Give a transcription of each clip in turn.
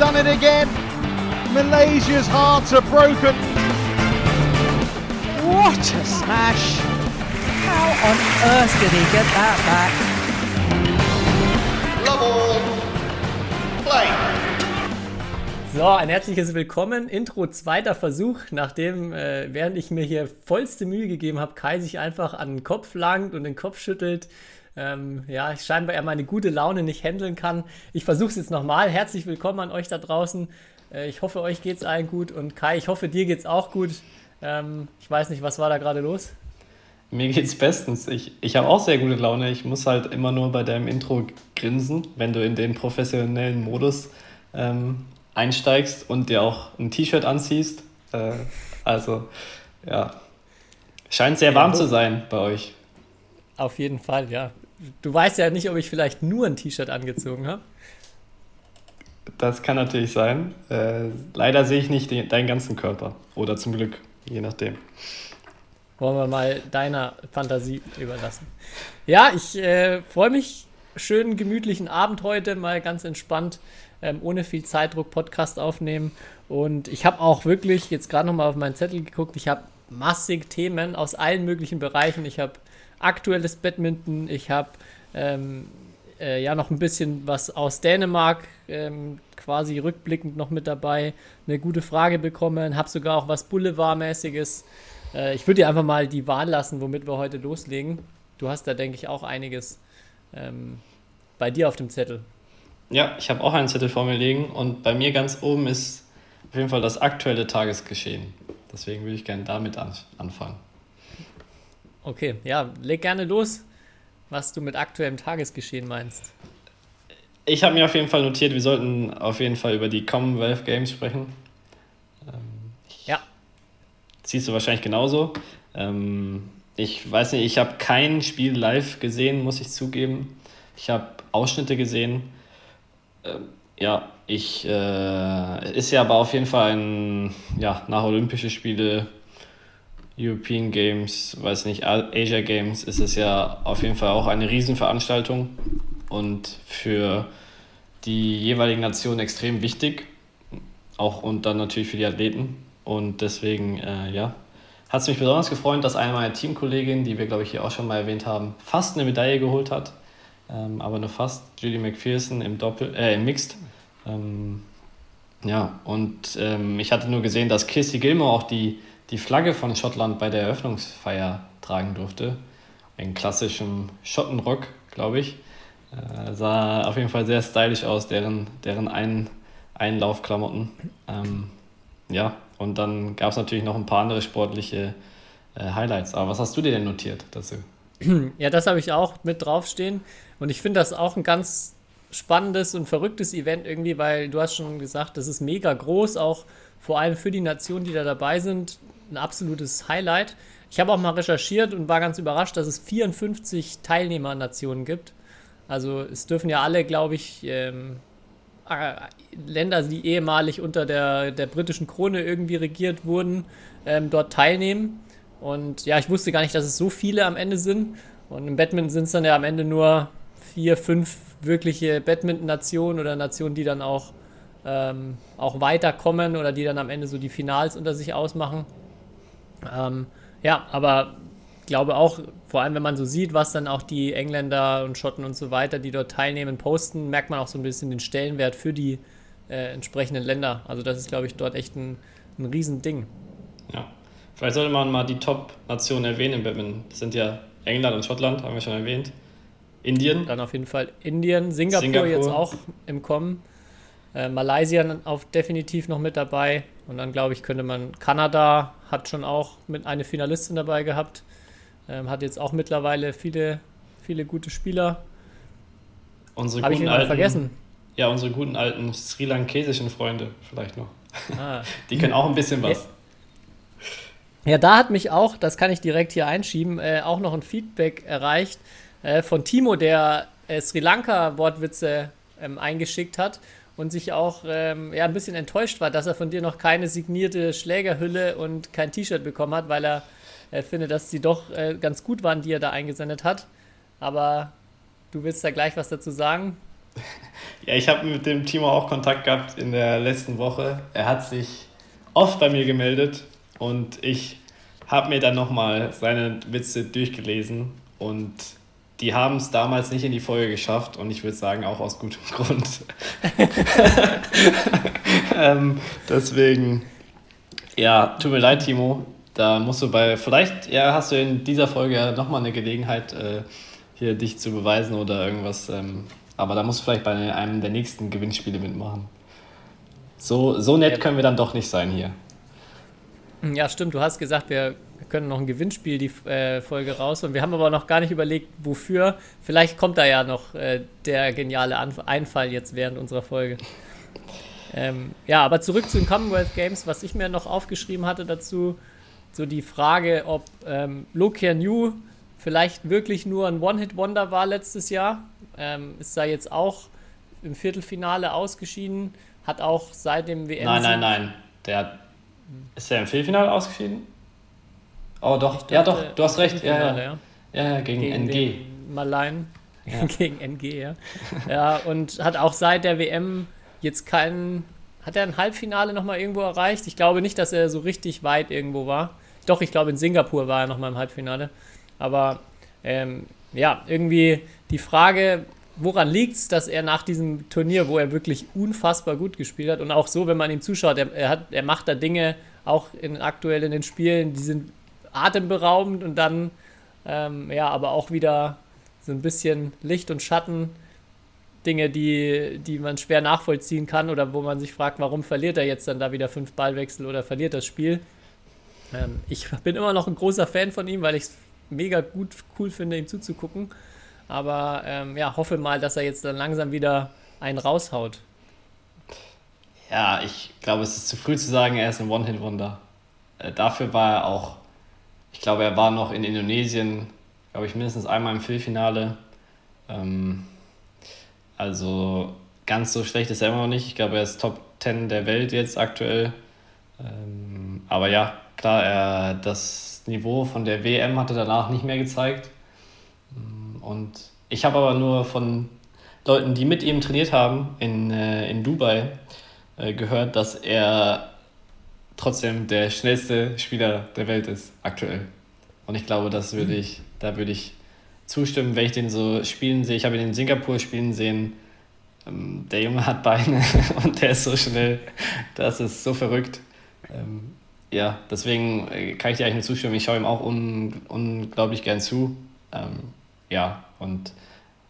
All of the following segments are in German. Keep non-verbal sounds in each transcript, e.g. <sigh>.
done it again. Malaysia's hearts are broken. What a smash! How on earth did he get that back? Love all. Play. So, ein herzliches Willkommen. Intro zweiter Versuch, nachdem, äh, während ich mir hier vollste Mühe gegeben habe, Kai sich einfach an den Kopf langt und den Kopf schüttelt. Ähm, ja, ich scheinbar er meine gute Laune nicht handeln kann. Ich versuche es jetzt nochmal. Herzlich willkommen an euch da draußen. Äh, ich hoffe, euch geht es allen gut. Und Kai, ich hoffe, dir geht es auch gut. Ähm, ich weiß nicht, was war da gerade los? Mir geht's bestens. Ich, ich habe auch sehr gute Laune. Ich muss halt immer nur bei deinem Intro grinsen, wenn du in den professionellen Modus ähm, einsteigst und dir auch ein T-Shirt anziehst. Äh, also, ja. Scheint sehr warm zu sein bei euch. Auf jeden Fall, ja. Du weißt ja nicht, ob ich vielleicht nur ein T-Shirt angezogen habe. Das kann natürlich sein. Äh, leider sehe ich nicht den, deinen ganzen Körper. Oder zum Glück, je nachdem. Wollen wir mal deiner Fantasie überlassen. Ja, ich äh, freue mich. Schönen gemütlichen Abend heute, mal ganz entspannt, ähm, ohne viel Zeitdruck Podcast aufnehmen. Und ich habe auch wirklich jetzt gerade nochmal auf meinen Zettel geguckt. Ich habe massig Themen aus allen möglichen Bereichen. Ich habe aktuelles Badminton, ich habe ähm, äh, ja noch ein bisschen was aus Dänemark ähm, quasi rückblickend noch mit dabei. Eine gute Frage bekommen, habe sogar auch was Boulevardmäßiges. Äh, ich würde dir einfach mal die Wahl lassen, womit wir heute loslegen. Du hast da, denke ich, auch einiges ähm, bei dir auf dem Zettel. Ja, ich habe auch einen Zettel vor mir liegen und bei mir ganz oben ist auf jeden Fall das aktuelle Tagesgeschehen. Deswegen würde ich gerne damit an anfangen. Okay, ja, leg gerne los, was du mit aktuellem Tagesgeschehen meinst. Ich habe mir auf jeden Fall notiert, wir sollten auf jeden Fall über die Commonwealth Games sprechen. Ähm, ja. Siehst du wahrscheinlich genauso. Ähm, ich weiß nicht, ich habe kein Spiel live gesehen, muss ich zugeben. Ich habe Ausschnitte gesehen. Ähm, ja, ich äh, ist ja aber auf jeden Fall ein, ja, nach Olympische Spiele European Games, weiß nicht, Asia Games ist es ja auf jeden Fall auch eine Riesenveranstaltung und für die jeweiligen Nationen extrem wichtig. Auch und dann natürlich für die Athleten. Und deswegen, äh, ja, hat es mich besonders gefreut, dass eine meiner Teamkolleginnen, die wir, glaube ich, hier auch schon mal erwähnt haben, fast eine Medaille geholt hat. Ähm, aber nur fast. Julie McPherson im Doppel, äh, im Mixed. Ähm, ja, und ähm, ich hatte nur gesehen, dass Kissy Gilmore auch die die Flagge von Schottland bei der Eröffnungsfeier tragen durfte. In klassischem Schottenrock, glaube ich. Äh, sah auf jeden Fall sehr stylisch aus, deren, deren Ein Einlaufklamotten. Ähm, ja, und dann gab es natürlich noch ein paar andere sportliche äh, Highlights. Aber was hast du dir denn notiert dazu? <clears throat> Ja, das habe ich auch mit draufstehen. Und ich finde das auch ein ganz spannendes und verrücktes Event irgendwie, weil du hast schon gesagt, das ist mega groß, auch vor allem für die Nationen, die da dabei sind ein absolutes Highlight. Ich habe auch mal recherchiert und war ganz überrascht, dass es 54 Teilnehmernationen gibt. Also es dürfen ja alle, glaube ich, ähm, äh, Länder, die ehemalig unter der, der britischen Krone irgendwie regiert wurden, ähm, dort teilnehmen. Und ja, ich wusste gar nicht, dass es so viele am Ende sind. Und im Badminton sind es dann ja am Ende nur vier, fünf wirkliche Badminton-Nationen oder Nationen, die dann auch, ähm, auch weiterkommen oder die dann am Ende so die Finals unter sich ausmachen. Ähm, ja, aber ich glaube auch, vor allem wenn man so sieht, was dann auch die Engländer und Schotten und so weiter, die dort teilnehmen, posten, merkt man auch so ein bisschen den Stellenwert für die äh, entsprechenden Länder. Also das ist, glaube ich, dort echt ein, ein Riesending. Ja, vielleicht sollte man mal die Top-Nationen erwähnen im Badminton. Das sind ja England und Schottland, haben wir schon erwähnt. Indien. Dann auf jeden Fall Indien, Singapur, Singapur. jetzt auch im Kommen. Äh, Malaysia auf definitiv noch mit dabei. Und dann glaube ich, könnte man. Kanada hat schon auch mit eine Finalistin dabei gehabt. Ähm, hat jetzt auch mittlerweile viele, viele gute Spieler. Unsere Habe ich alten, vergessen? Ja, unsere guten alten sri lankesischen Freunde vielleicht noch. Ah. <laughs> Die können auch ein bisschen was. Ja, da hat mich auch, das kann ich direkt hier einschieben, äh, auch noch ein Feedback erreicht äh, von Timo, der äh, Sri Lanka-Wortwitze ähm, eingeschickt hat und sich auch ähm, ja, ein bisschen enttäuscht war, dass er von dir noch keine signierte Schlägerhülle und kein T-Shirt bekommen hat, weil er äh, findet, dass sie doch äh, ganz gut waren, die er da eingesendet hat. Aber du willst da gleich was dazu sagen? <laughs> Ja, ich habe mit dem Timo auch Kontakt gehabt in der letzten Woche. Er hat sich oft bei mir gemeldet und ich habe mir dann nochmal seine Witze durchgelesen und die haben es damals nicht in die Folge geschafft und ich würde sagen auch aus gutem <laughs> Grund. <laughs> ähm, deswegen, ja, tut mir leid, Timo. Da musst du bei, vielleicht ja, hast du in dieser Folge nochmal eine Gelegenheit, äh, hier dich zu beweisen oder irgendwas. Ähm, aber da musst du vielleicht bei einem der nächsten Gewinnspiele mitmachen. So, so nett können wir dann doch nicht sein hier. Ja, stimmt. Du hast gesagt, wir können noch ein Gewinnspiel die äh, Folge raus und wir haben aber noch gar nicht überlegt, wofür. Vielleicht kommt da ja noch äh, der geniale Anf Einfall jetzt während unserer Folge. Ähm, ja, aber zurück zu den Commonwealth Games, was ich mir noch aufgeschrieben hatte dazu, so die Frage, ob ähm, Lokia New vielleicht wirklich nur ein One-Hit-Wonder war letztes Jahr. Ähm, ist da jetzt auch im Viertelfinale ausgeschieden, hat auch seit dem WM. Nein, nein, nein. Der hat, ist der im Viertelfinale ausgeschieden? Oh, doch. Dachte, ja, doch, du hast recht. Ja, ja. ja. ja gegen, gegen NG. Malein. Ja. <laughs> gegen NG, ja. ja, und hat auch seit der WM jetzt keinen. Hat er ein Halbfinale nochmal irgendwo erreicht? Ich glaube nicht, dass er so richtig weit irgendwo war. Doch, ich glaube, in Singapur war er nochmal im Halbfinale. Aber ähm, ja, irgendwie die Frage, woran liegt es, dass er nach diesem Turnier, wo er wirklich unfassbar gut gespielt hat und auch so, wenn man ihm zuschaut, er, er, hat, er macht da Dinge, auch in, aktuell in den Spielen, die sind atemberaubend und dann, ähm, ja, aber auch wieder so ein bisschen Licht und Schatten. Dinge, die, die man schwer nachvollziehen kann oder wo man sich fragt, warum verliert er jetzt dann da wieder fünf Ballwechsel oder verliert das Spiel. Ähm, ich bin immer noch ein großer Fan von ihm, weil ich es mega gut, cool finde, ihm zuzugucken. Aber ähm, ja, hoffe mal, dass er jetzt dann langsam wieder einen raushaut. Ja, ich glaube, es ist zu früh zu sagen, er ist ein One-Hit-Wonder. Äh, dafür war er auch, ich glaube, er war noch in Indonesien, glaube ich, mindestens einmal im Viertelfinale. Ähm, also ganz so schlecht ist er immer noch nicht. Ich glaube, er ist Top 10 der Welt jetzt aktuell. Ähm, aber ja, klar, er das Niveau von der WM hat er danach nicht mehr gezeigt. Und ich habe aber nur von Leuten, die mit ihm trainiert haben in, äh, in Dubai, äh, gehört, dass er trotzdem der schnellste Spieler der Welt ist aktuell. Und ich glaube, das würde ich, da würde ich zustimmen, wenn ich den so spielen sehe. Ich habe ihn in Singapur spielen sehen. Ähm, der Junge hat Beine <laughs> und der ist so schnell. Das ist so verrückt. Ähm, ja, deswegen äh, kann ich dir eigentlich nur zustimmen. Ich schaue ihm auch un unglaublich gern zu. Ähm, ja, und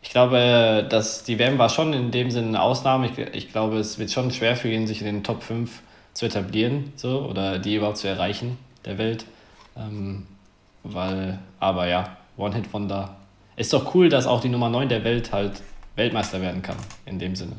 ich glaube, dass die WM war schon in dem Sinne eine Ausnahme. Ich, ich glaube, es wird schon schwer für ihn, sich in den Top 5 zu etablieren so, oder die überhaupt zu erreichen der Welt. Ähm, weil, aber ja, One-Hit-Wonder. Ist doch cool, dass auch die Nummer 9 der Welt halt Weltmeister werden kann, in dem Sinne.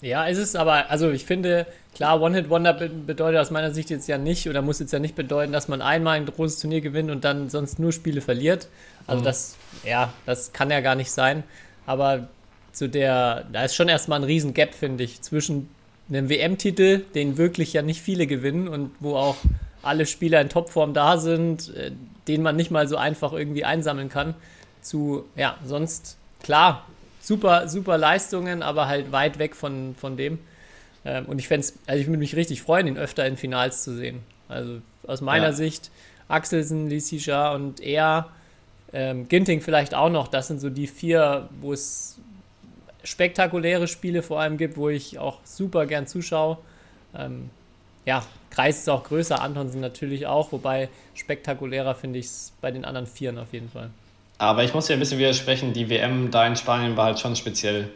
Ja, es ist aber, also ich finde, klar, One-Hit-Wonder bedeutet aus meiner Sicht jetzt ja nicht oder muss jetzt ja nicht bedeuten, dass man einmal ein großes Turnier gewinnt und dann sonst nur Spiele verliert. Also mhm. das, ja, das kann ja gar nicht sein. Aber zu der, da ist schon erstmal ein riesen Gap, finde ich, zwischen einem WM-Titel, den wirklich ja nicht viele gewinnen und wo auch alle Spieler in Topform da sind, äh, den man nicht mal so einfach irgendwie einsammeln kann, zu, ja, sonst, klar, super, super Leistungen, aber halt weit weg von, von dem. Ähm, und ich fände also ich würde mich richtig freuen, ihn öfter in Finals zu sehen. Also aus meiner ja. Sicht, Axelsen, Lisisha und er, ähm, Ginting vielleicht auch noch, das sind so die vier, wo es spektakuläre Spiele vor allem gibt, wo ich auch super gern zuschaue. Ähm, ja, Kreis ist auch größer, Antonsen natürlich auch, wobei spektakulärer finde ich es bei den anderen Vieren auf jeden Fall. Aber ich muss ja ein bisschen widersprechen, die WM da in Spanien war halt schon speziell.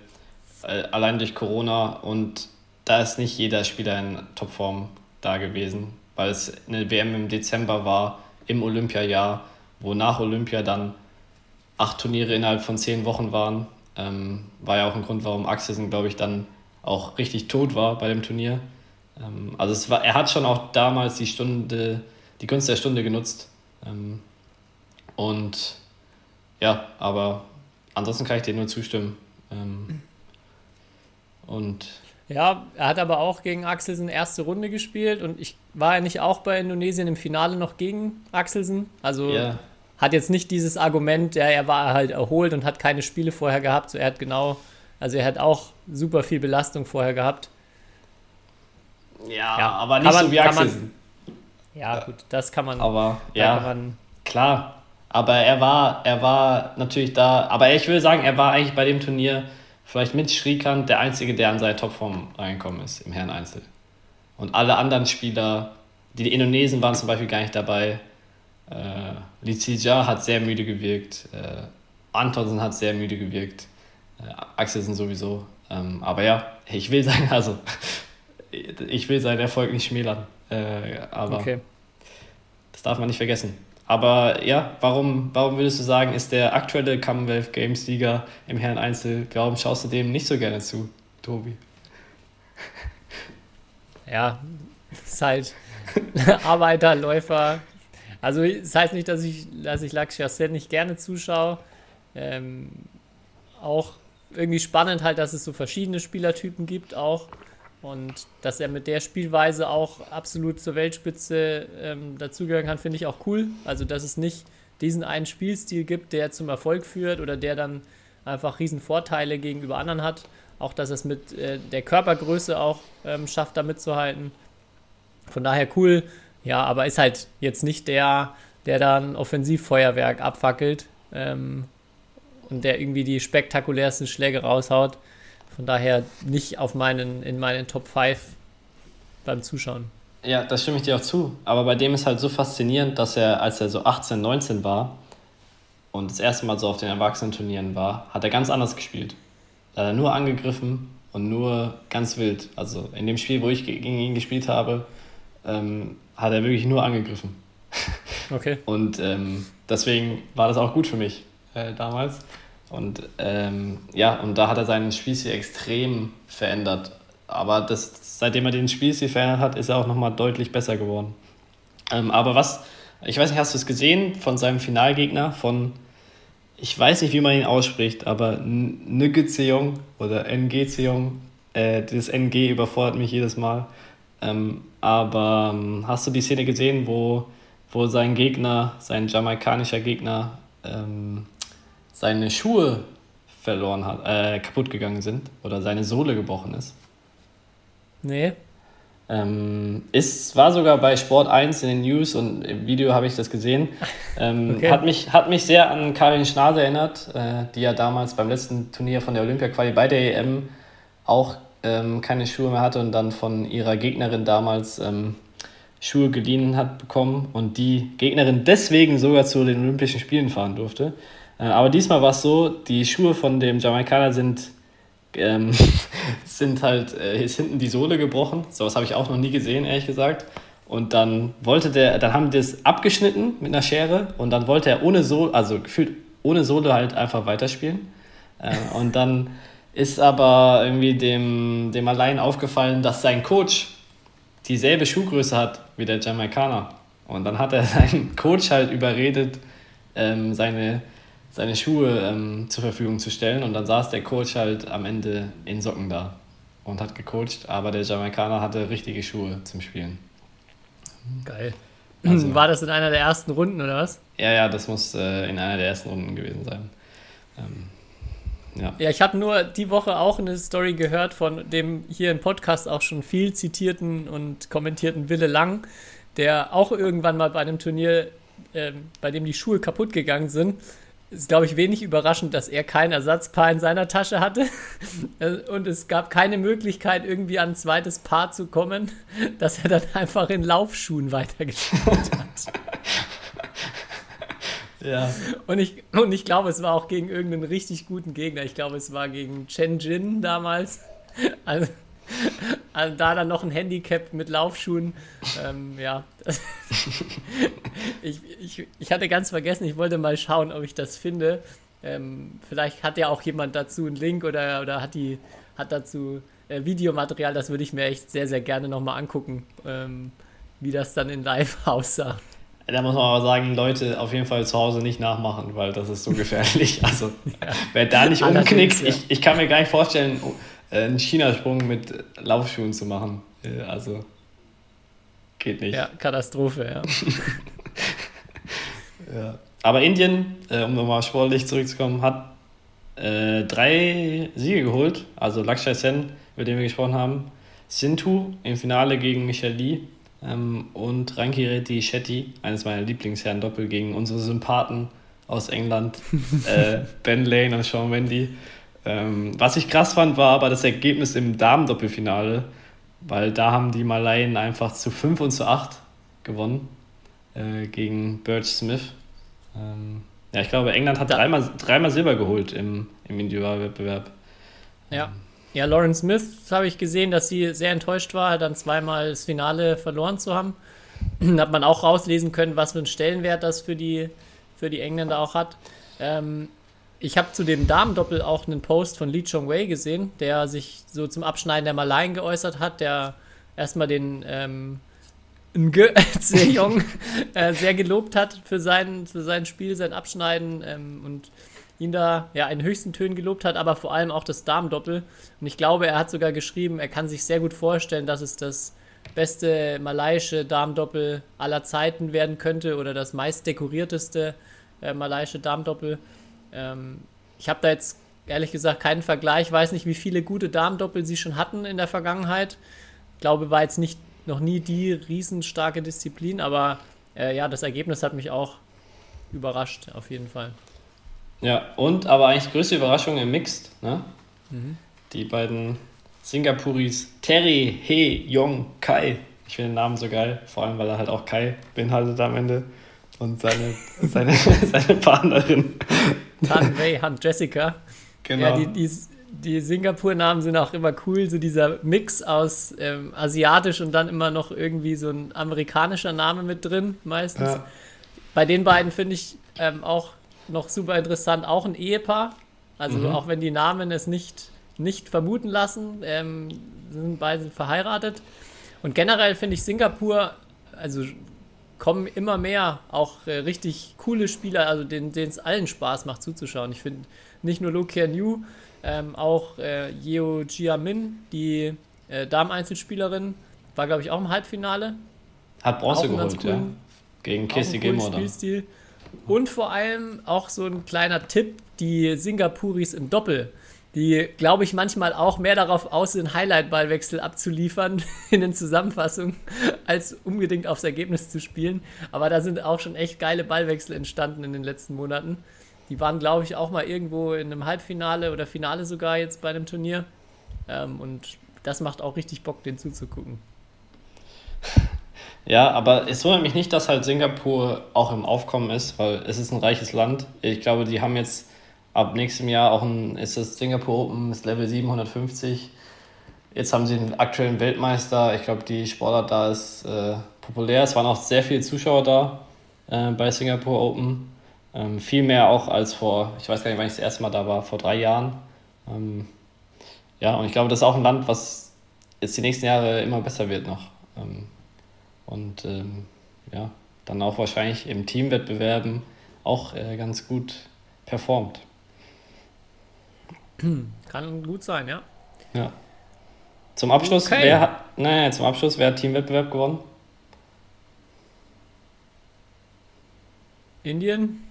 Äh, allein durch Corona und da ist nicht jeder Spieler in Topform da gewesen, weil es eine WM im Dezember war, im Olympiajahr, wo nach Olympia dann acht Turniere innerhalb von zehn Wochen waren. Ähm, war ja auch ein Grund, warum Axelsen, glaube ich, dann auch richtig tot war bei dem Turnier. Ähm, also es war, er hat schon auch damals die Stunde, die Gunst der Stunde genutzt. Ähm, und ja, aber ansonsten kann ich dir nur zustimmen. Ähm, und ja, er hat aber auch gegen Axelsen erste Runde gespielt und ich war ja nicht auch bei Indonesien im Finale noch gegen Axelsen. Also ja. Hat jetzt nicht dieses Argument, ja, er war halt erholt und hat keine Spiele vorher gehabt. So, er hat genau, also er hat auch super viel Belastung vorher gehabt. Ja, Ja, aber nicht man- so wie kann man- Axel. Ja, gut, das kann man. Aber da ja, kann man klar. Aber er war, er war natürlich da. Aber ich würde sagen, er war eigentlich bei dem Turnier vielleicht mit Schrikant der Einzige, der an seine Topform reingekommen ist im Herren Einzel. Und alle anderen Spieler, die Indonesen waren zum Beispiel gar nicht dabei. Äh, Lizija hat sehr müde gewirkt. Äh, Antonsen hat sehr müde gewirkt. Äh, Axelsen sowieso. Ähm, aber ja, ich will sagen, <laughs> also ich will seinen Erfolg nicht schmälern. Äh, aber okay. das darf man nicht vergessen. Aber ja, warum, warum würdest du sagen, ist der aktuelle Commonwealth Games Sieger im Herren Einzel, warum schaust du dem nicht so gerne zu, Tobi? Ja, ist halt <laughs> Arbeiter, Läufer. Also es heißt nicht, dass ich, dass ich Lakshya Sen nicht gerne zuschaue. Ähm, auch irgendwie spannend halt, dass es so verschiedene Spielertypen gibt auch. Und dass er mit der Spielweise auch absolut zur Weltspitze ähm, dazugehören kann, finde ich auch cool. Also dass es nicht diesen einen Spielstil gibt, der zum Erfolg führt oder der dann einfach riesen Vorteile gegenüber anderen hat. Auch dass es mit äh, der Körpergröße auch ähm, schafft, da mitzuhalten. Von daher cool. Ja, aber ist halt jetzt nicht der, der dann Offensivfeuerwerk abfackelt ähm, und der irgendwie die spektakulärsten Schläge raushaut. Von daher nicht auf meinen, in meinen Top 5 beim Zuschauen. Ja, das stimme ich dir auch zu. Aber bei dem ist halt so faszinierend, dass er, als er so 18, 19 war und das erste Mal so auf den Erwachsenenturnieren war, hat er ganz anders gespielt. Da hat er nur angegriffen und nur ganz wild. Also in dem Spiel, wo ich ge- gegen ihn gespielt habe, ähm, hat er wirklich nur angegriffen. <laughs> Okay. Und ähm, deswegen war das auch gut für mich äh, damals. Und ähm, ja, und da hat er seinen Spielstil extrem verändert. Aber das, seitdem er den Spielstil verändert hat, ist er auch nochmal deutlich besser geworden. Ähm, aber was, ich weiß nicht, hast du es gesehen von seinem Finalgegner, von, ich weiß nicht, wie man ihn ausspricht, aber Nguyeseong oder Nguyeseong, äh, das NG überfordert mich jedes Mal. Ähm, aber ähm, hast du die Szene gesehen, wo, wo sein Gegner, sein jamaikanischer Gegner, ähm, seine Schuhe verloren hat, äh, kaputt gegangen sind oder seine Sohle gebrochen ist? Nee. Ähm, ist, war sogar bei Sport 1 in den News und im Video habe ich das gesehen. Ähm, <laughs> Okay. hat, mich, hat mich sehr an Karin Schnase erinnert, äh, die ja damals beim letzten Turnier von der Olympia-Quali bei der EM auch ähm, keine Schuhe mehr hatte und dann von ihrer Gegnerin damals ähm, Schuhe geliehen hat bekommen und die Gegnerin deswegen sogar zu den Olympischen Spielen fahren durfte. Äh, aber diesmal war es so, die Schuhe von dem Jamaikaner sind ähm, <laughs> sind halt, äh, ist hinten die Sohle gebrochen. Sowas habe ich auch noch nie gesehen, ehrlich gesagt. Und dann wollte der, dann haben die das abgeschnitten mit einer Schere und dann wollte er ohne Sohle, also gefühlt ohne Sohle halt einfach weiterspielen. Äh, und dann ist aber irgendwie dem, dem allein aufgefallen, dass sein Coach dieselbe Schuhgröße hat wie der Jamaikaner. Und dann hat er <laughs> seinen Coach halt überredet, ähm, seine, seine Schuhe ähm, zur Verfügung zu stellen. Und dann saß der Coach halt am Ende in Socken da und hat gecoacht. Aber der Jamaikaner hatte richtige Schuhe zum Spielen. Geil. Also- War das in einer der ersten Runden oder was? Ja, ja, das muss äh, in einer der ersten Runden gewesen sein. Ähm, ja. Ja, ich habe nur die Woche auch eine Story gehört von dem hier im Podcast auch schon viel zitierten und kommentierten Wille Lang, der auch irgendwann mal bei einem Turnier, ähm, bei dem die Schuhe kaputt gegangen sind, ist, glaube ich, wenig überraschend, dass er kein Ersatzpaar in seiner Tasche hatte. Äh, <laughs> und es gab keine Möglichkeit, irgendwie an ein zweites Paar zu kommen, <laughs> dass er dann einfach in Laufschuhen weitergespielt hat. <laughs> Ja. Und ich, und ich glaube, es war auch gegen irgendeinen richtig guten Gegner. Ich glaube, es war gegen Chen Jin damals. Also, also da dann noch ein Handicap mit Laufschuhen. Ähm, ja. <laughs> ich, ich, ich hatte ganz vergessen, ich wollte mal schauen, ob ich das finde. Ähm, vielleicht hat ja auch jemand dazu einen Link oder, oder hat, die, hat dazu äh, Videomaterial. Das würde ich mir echt sehr, sehr gerne nochmal angucken, ähm, wie das dann in Live <laughs> aussah. Da muss man aber sagen, Leute auf jeden Fall zu Hause nicht nachmachen, weil das ist so gefährlich. <laughs> Also, wer da nicht umknickt, ja. ich, ich kann mir gar nicht vorstellen, äh, einen Chinasprung mit Laufschuhen zu machen. Äh, Also, geht nicht. Ja, Katastrophe, ja. <laughs> Ja. aber Indien, äh, um nochmal sportlich zurückzukommen, hat äh, drei Siege geholt. Also Lakshya Sen, über den wir gesprochen haben, Sindhu im Finale gegen Michelle Lee ähm, und Rankireddy Shetty, eines meiner Lieblingsherren Doppel gegen unsere Sympathen aus England, <laughs> äh, Ben Lane und Sean Wendy. Ähm, was ich krass fand, war aber das Ergebnis im Damen-Doppelfinale, weil da haben die Malayen einfach zu 5 und zu 8 gewonnen äh, gegen Birch Smith. Ähm, ja, ich glaube, England hat dreimal, dreimal Silber geholt im, im Individualwettbewerb. Ja. Ja, Lauren Smith habe ich gesehen, dass sie sehr enttäuscht war, dann zweimal das Finale verloren zu haben. <clears throat> hat man auch rauslesen können, was für einen Stellenwert das für die, für die Engländer auch hat. Ähm, ich habe zu dem Damendoppel auch einen Post von Lee Chong Wei gesehen, der sich so zum Abschneiden der Malayen geäußert hat, der erstmal den ähm, Nge <laughs> Sejong äh, sehr gelobt hat für sein, für sein Spiel, sein Abschneiden ähm, und ihn da ja in höchsten Tönen gelobt hat, aber vor allem auch das Damendoppel. Und ich glaube, er hat sogar geschrieben, er kann sich sehr gut vorstellen, dass es das beste malaiische Damendoppel aller Zeiten werden könnte oder das meist dekorierteste äh, malaiische Damendoppel. Ähm, ich habe da jetzt ehrlich gesagt keinen Vergleich, weiß nicht, wie viele gute Damendoppel sie schon hatten in der Vergangenheit. Ich glaube, war jetzt nicht noch nie die riesenstarke Disziplin, aber äh, ja, das Ergebnis hat mich auch überrascht, auf jeden Fall. Ja, und aber eigentlich die größte Überraschung im Mixed, ne? Mhm. Die beiden Singapuris Terry He Yong Kai. Ich finde den Namen so geil, vor allem weil er halt auch Kai beinhaltet am Ende. Und seine, <laughs> seine, seine Partnerin. Tan Wei Han Jessica. Genau. Ja, die, die, die Singapur-Namen sind auch immer cool, so dieser Mix aus ähm, asiatisch und dann immer noch irgendwie so ein amerikanischer Name mit drin, meistens. Ja. Bei den beiden finde ich ähm, auch noch super interessant, auch ein Ehepaar. Also mhm. auch wenn die Namen es nicht, nicht vermuten lassen, ähm, sind beide verheiratet. Und generell finde ich Singapur, also kommen immer mehr auch äh, richtig coole Spieler, also denen es allen Spaß macht zuzuschauen. Ich finde nicht nur Lo Kian Yu, ähm, auch äh, Yeo Jiamin, die äh, Damen-Einzelspielerin, war, glaube ich, auch im Halbfinale. Hat Bronze geholt, ja. Gegen Casey Gilmore. Spielstil. Und vor allem auch so ein kleiner Tipp, die Singapuris im Doppel, die, glaube ich, manchmal auch mehr darauf aus sind, Highlight-Ballwechsel abzuliefern <laughs> in den Zusammenfassungen, als unbedingt aufs Ergebnis zu spielen. Aber da sind auch schon echt geile Ballwechsel entstanden in den letzten Monaten. Die waren, glaube ich, auch mal irgendwo in einem Halbfinale oder Finale sogar jetzt bei einem Turnier. Ähm, und das macht auch richtig Bock, den zuzugucken. <laughs> Ja, aber es wundert mich nicht, dass halt Singapur auch im Aufkommen ist, weil es ist ein reiches Land. Ich glaube, die haben jetzt ab nächstem Jahr auch ein, ist das Singapur Open, ist Level 750. Jetzt haben sie einen aktuellen Weltmeister. Ich glaube, die Sportart da ist äh, populär. Es waren auch sehr viele Zuschauer da äh, bei Singapur Open. Ähm, viel mehr auch als vor, ich weiß gar nicht, wann ich das erste Mal da war, vor drei Jahren. Ähm, ja, und ich glaube, das ist auch ein Land, was jetzt die nächsten Jahre immer besser wird noch. Ähm, und ähm, ja, dann auch wahrscheinlich im Teamwettbewerben auch äh, ganz gut performt. Kann gut sein, ja. Ja. Zum Abschluss, okay. wer hat, naja, zum Abschluss, wer hat Teamwettbewerb gewonnen? Indien?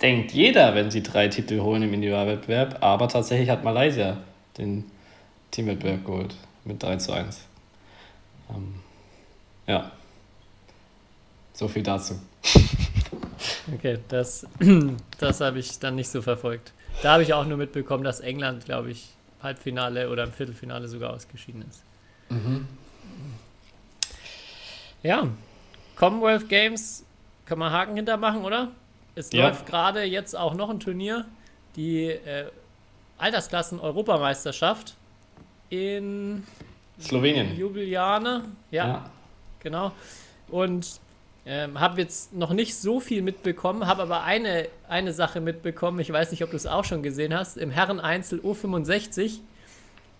Denkt jeder, wenn sie drei Titel holen im Individualwettbewerb, aber tatsächlich hat Malaysia den Teamwettbewerb geholt mit 3 zu 1. Ähm, ja. So viel dazu. <laughs> Okay, das, <clears throat> das habe ich dann nicht so verfolgt. Da habe ich auch nur mitbekommen, dass England, glaube ich, Halbfinale oder im Viertelfinale sogar ausgeschieden ist. Mhm. Ja, Commonwealth Games kann man Haken hintermachen, oder? Es ja. läuft gerade jetzt auch noch ein Turnier, die äh, Altersklassen-Europameisterschaft in Slowenien. Ljubljana. Ja, ja, genau. Und ähm, habe jetzt noch nicht so viel mitbekommen, habe aber eine, eine Sache mitbekommen. Ich weiß nicht, ob du es auch schon gesehen hast. Im Herren-Einzel U65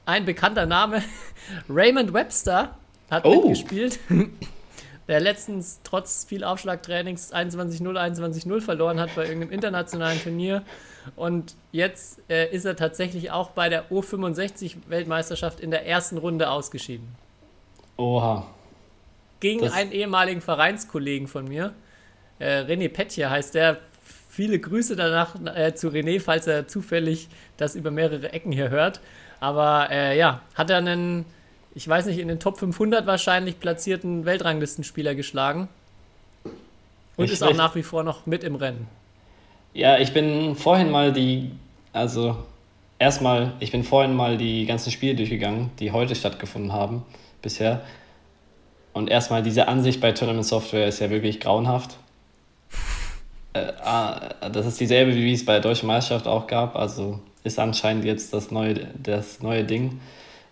ein bekannter Name, <laughs> Raymond Webster, hat oh. mitgespielt. <laughs> Der letztens trotz viel Aufschlagtrainings 21-0, 21-0 verloren hat bei irgendeinem internationalen Turnier. Und jetzt äh, ist er tatsächlich auch bei der U65-Weltmeisterschaft in der ersten Runde ausgeschieden. Oha gegen das einen ehemaligen Vereinskollegen von mir. Äh, René Petje heißt der. Viele Grüße danach äh, zu René, falls er zufällig das über mehrere Ecken hier hört. Aber äh, ja, hat er einen, ich weiß nicht, in den Top 500 wahrscheinlich platzierten Weltranglistenspieler geschlagen. Und Nicht ist auch nach wie vor noch mit im Rennen. Ja, ich bin vorhin mal die, also erstmal, ich bin vorhin mal die ganzen Spiele durchgegangen, die heute stattgefunden haben bisher. Und erstmal diese Ansicht bei Tournament Software ist ja wirklich grauenhaft. Äh, ah, das ist dieselbe, wie es bei der Deutschen Meisterschaft auch gab. Also ist anscheinend jetzt das neue, das neue Ding.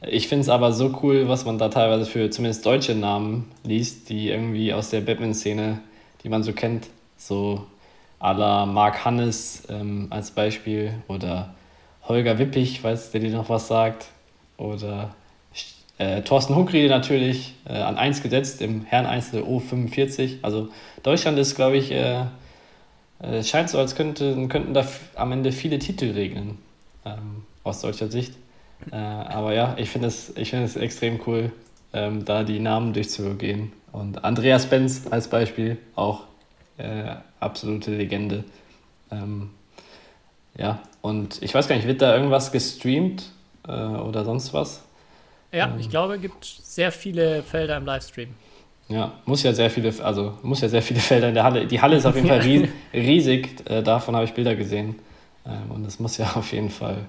Ich finde es aber so cool, was man da teilweise für zumindest deutsche Namen liest, die irgendwie aus der Batman-Szene, die man so kennt, so à la Mark Hannes ähm, als Beispiel oder Holger Wippich, weiß der dir noch was sagt, oder äh, Thorsten Hunkri natürlich äh, an 1 gesetzt im Herreneinzel O45. Also Deutschland ist, glaube ich, äh, äh, scheint so, als könnte, könnten da am Ende viele Titel regnen, ähm, aus deutscher Sicht. Äh, aber ja, ich finde es find extrem cool, ähm, da die Namen durchzugehen. Und Andreas Benz als Beispiel, auch äh, absolute Legende. Ähm, ja, und ich weiß gar nicht, wird da irgendwas gestreamt oder sonst was? Ja, Ähm. ich glaube, es gibt sehr viele Felder im Livestream. Ja, muss ja sehr viele, also muss ja sehr viele Felder in der Halle. Die Halle ist auf jeden Fall <laughs> ries riesig, äh, davon habe ich Bilder gesehen. Ähm, und es muss ja <laughs> auf jeden Fall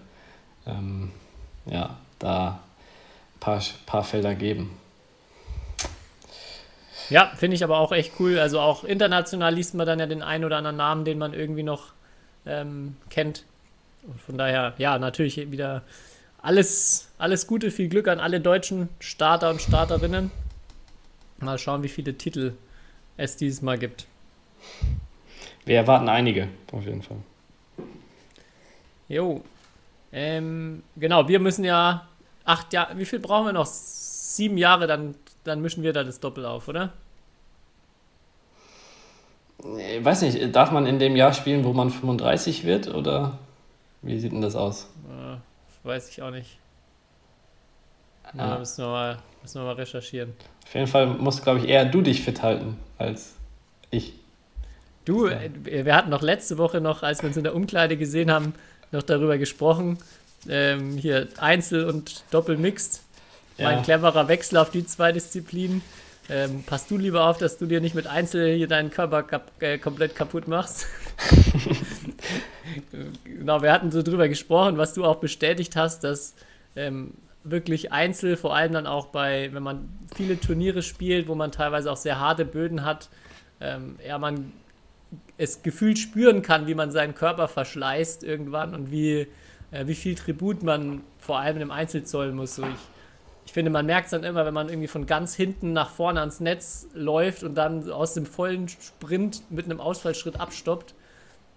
ähm, ja, da ein paar, paar Felder geben. Ja, finde ich aber auch echt cool. Also auch international liest man dann ja den einen oder anderen Namen, den man irgendwie noch ähm, kennt. Und von daher, ja, natürlich wieder alles, alles Gute, viel Glück an alle deutschen Starter und Starterinnen. Mal schauen, wie viele Titel es dieses Mal gibt. Wir erwarten einige, auf jeden Fall. Jo. Ähm, genau, wir müssen ja acht Jahre, wie viel brauchen wir noch? Sieben Jahre, dann, dann mischen wir da das Doppel auf, oder? Ich weiß nicht, darf man in dem Jahr spielen, wo man 35 wird oder wie sieht denn das aus? Äh, weiß ich auch nicht. Ja, müssen, wir mal, müssen wir mal recherchieren. Auf jeden Fall musst, glaube ich, eher du dich fit halten als ich. Du, äh, wir hatten noch letzte Woche noch, als wir uns in der Umkleide gesehen haben, noch darüber gesprochen. Ähm, hier Einzel und Doppel Mixed. Mein Ja. cleverer Wechsel auf die zwei Disziplinen. Ähm, passt du lieber auf, dass du dir nicht mit Einzel hier deinen Körper kap äh, komplett kaputt machst? <laughs> genau, wir hatten so drüber gesprochen, was du auch bestätigt hast, dass ähm, wirklich Einzel, vor allem dann auch bei, wenn man viele Turniere spielt, wo man teilweise auch sehr harte Böden hat, ähm, ja, man es gefühlt spüren kann, wie man seinen Körper verschleißt irgendwann und wie, äh, wie viel Tribut man vor allem im Einzel zollen muss. So ich, ich finde, man merkt es dann immer, wenn man irgendwie von ganz hinten nach vorne ans Netz läuft und dann aus dem vollen Sprint mit einem Ausfallschritt abstoppt.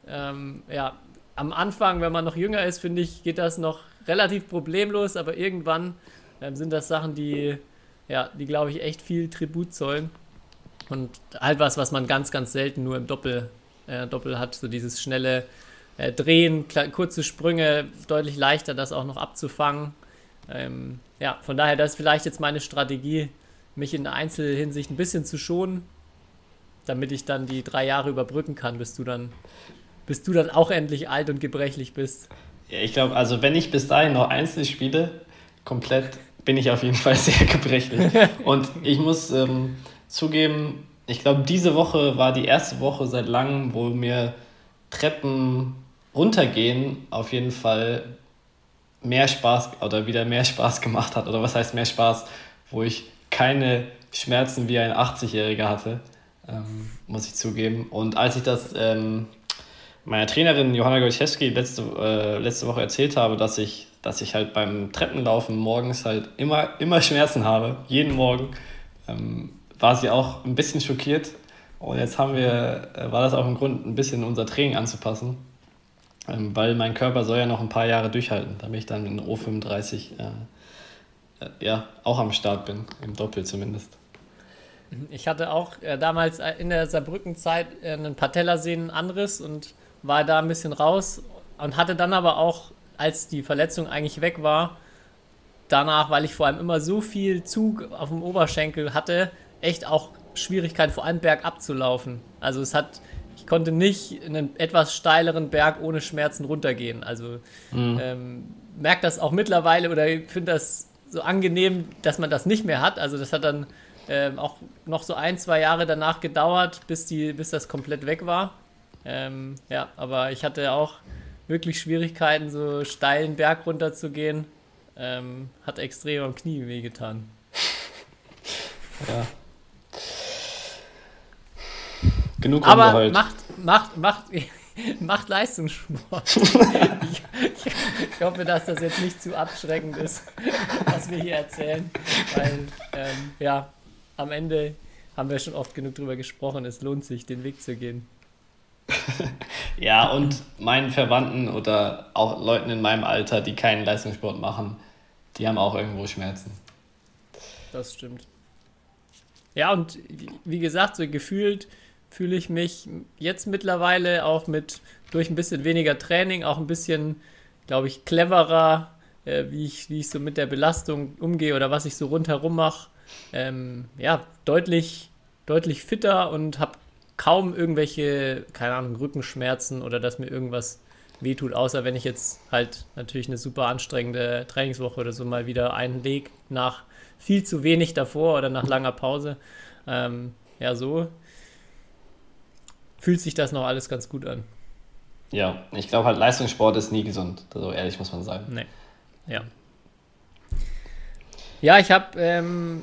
Ähm, ja, am Anfang, wenn man noch jünger ist, finde ich, geht das noch relativ problemlos, aber irgendwann ähm, sind das Sachen, die, ja, die glaube ich echt viel Tribut zollen. Und halt was, was man ganz, ganz selten nur im Doppel, äh, Doppel hat, so dieses schnelle äh, Drehen, kurze Sprünge, deutlich leichter, das auch noch abzufangen. Ähm, ja, von daher, das ist vielleicht jetzt meine Strategie, mich in Einzelhinsicht ein bisschen zu schonen, damit ich dann die drei Jahre überbrücken kann, bis du dann, bis du dann auch endlich alt und gebrechlich bist. Ja, ich glaube, also wenn ich bis dahin noch Einzel spiele, komplett, bin ich auf jeden Fall <laughs> sehr gebrechlich. Und ich muss ähm, zugeben, ich glaube, diese Woche war die erste Woche seit langem, wo mir Treppen runtergehen auf jeden Fall mehr Spaß oder wieder mehr Spaß gemacht hat. Oder was heißt mehr Spaß, wo ich keine Schmerzen wie ein 80-Jähriger hatte, ähm, muss ich zugeben. Und als ich das ähm, meiner Trainerin Johanna Golczewski letzte, äh, letzte Woche erzählt habe, dass ich, dass ich halt beim Treppenlaufen morgens halt immer, immer Schmerzen habe, jeden Morgen, ähm, war sie auch ein bisschen schockiert. Und jetzt haben wir, äh, war das auch ein Grund, ein bisschen unser Training anzupassen, ähm, weil mein Körper soll ja noch ein paar Jahre durchhalten, damit ich dann in O35 äh, äh, ja, auch am Start bin, im Doppel zumindest. Ich hatte auch äh, damals in der Saarbrücken-Zeit äh, einen Patellasehnenanriss und war da ein bisschen raus und hatte dann aber auch, als die Verletzung eigentlich weg war, danach, weil ich vor allem immer so viel Zug auf dem Oberschenkel hatte, echt auch Schwierigkeiten, vor allem bergab zu laufen. Also es hat, ich konnte nicht einen etwas steileren Berg ohne Schmerzen runtergehen. Also mhm. ähm, merke das auch mittlerweile oder finde das so angenehm, dass man das nicht mehr hat. Also das hat dann ähm, auch noch so ein, zwei Jahre danach gedauert, bis, die, bis das komplett weg war. Ähm, ja, aber ich hatte auch wirklich Schwierigkeiten, so steilen Berg runter zu gehen. Ähm, hat extrem am Knie wehgetan. <laughs> Ja. Genug Aber umgeheult. macht, macht, macht, <laughs> macht Leistungssport. <laughs> ich, ich, hoffe, dass das jetzt nicht zu abschreckend ist, was wir hier erzählen. Weil, ähm, ja, am Ende haben wir schon oft genug drüber gesprochen, es lohnt sich, den Weg zu gehen. Ja, und meinen Verwandten oder auch Leuten in meinem Alter, die keinen Leistungssport machen, die haben auch irgendwo Schmerzen. Das stimmt. Ja, und wie gesagt, so gefühlt fühle ich mich jetzt mittlerweile auch mit durch ein bisschen weniger Training, auch ein bisschen, glaube ich, cleverer, äh, wie, ich, wie ich so mit der Belastung umgehe oder was ich so rundherum mache. Ähm, ja, deutlich, deutlich fitter und habe kaum irgendwelche, keine Ahnung, Rückenschmerzen oder dass mir irgendwas wehtut, außer wenn ich jetzt halt natürlich eine super anstrengende Trainingswoche oder so mal wieder einlege, nach viel zu wenig davor oder nach langer Pause. Ähm, ja, so fühlt sich das noch alles ganz gut an. Ja, ich glaube halt, Leistungssport ist nie gesund. So ehrlich muss man sagen. Nee. Ja. Ja, ich habe ähm,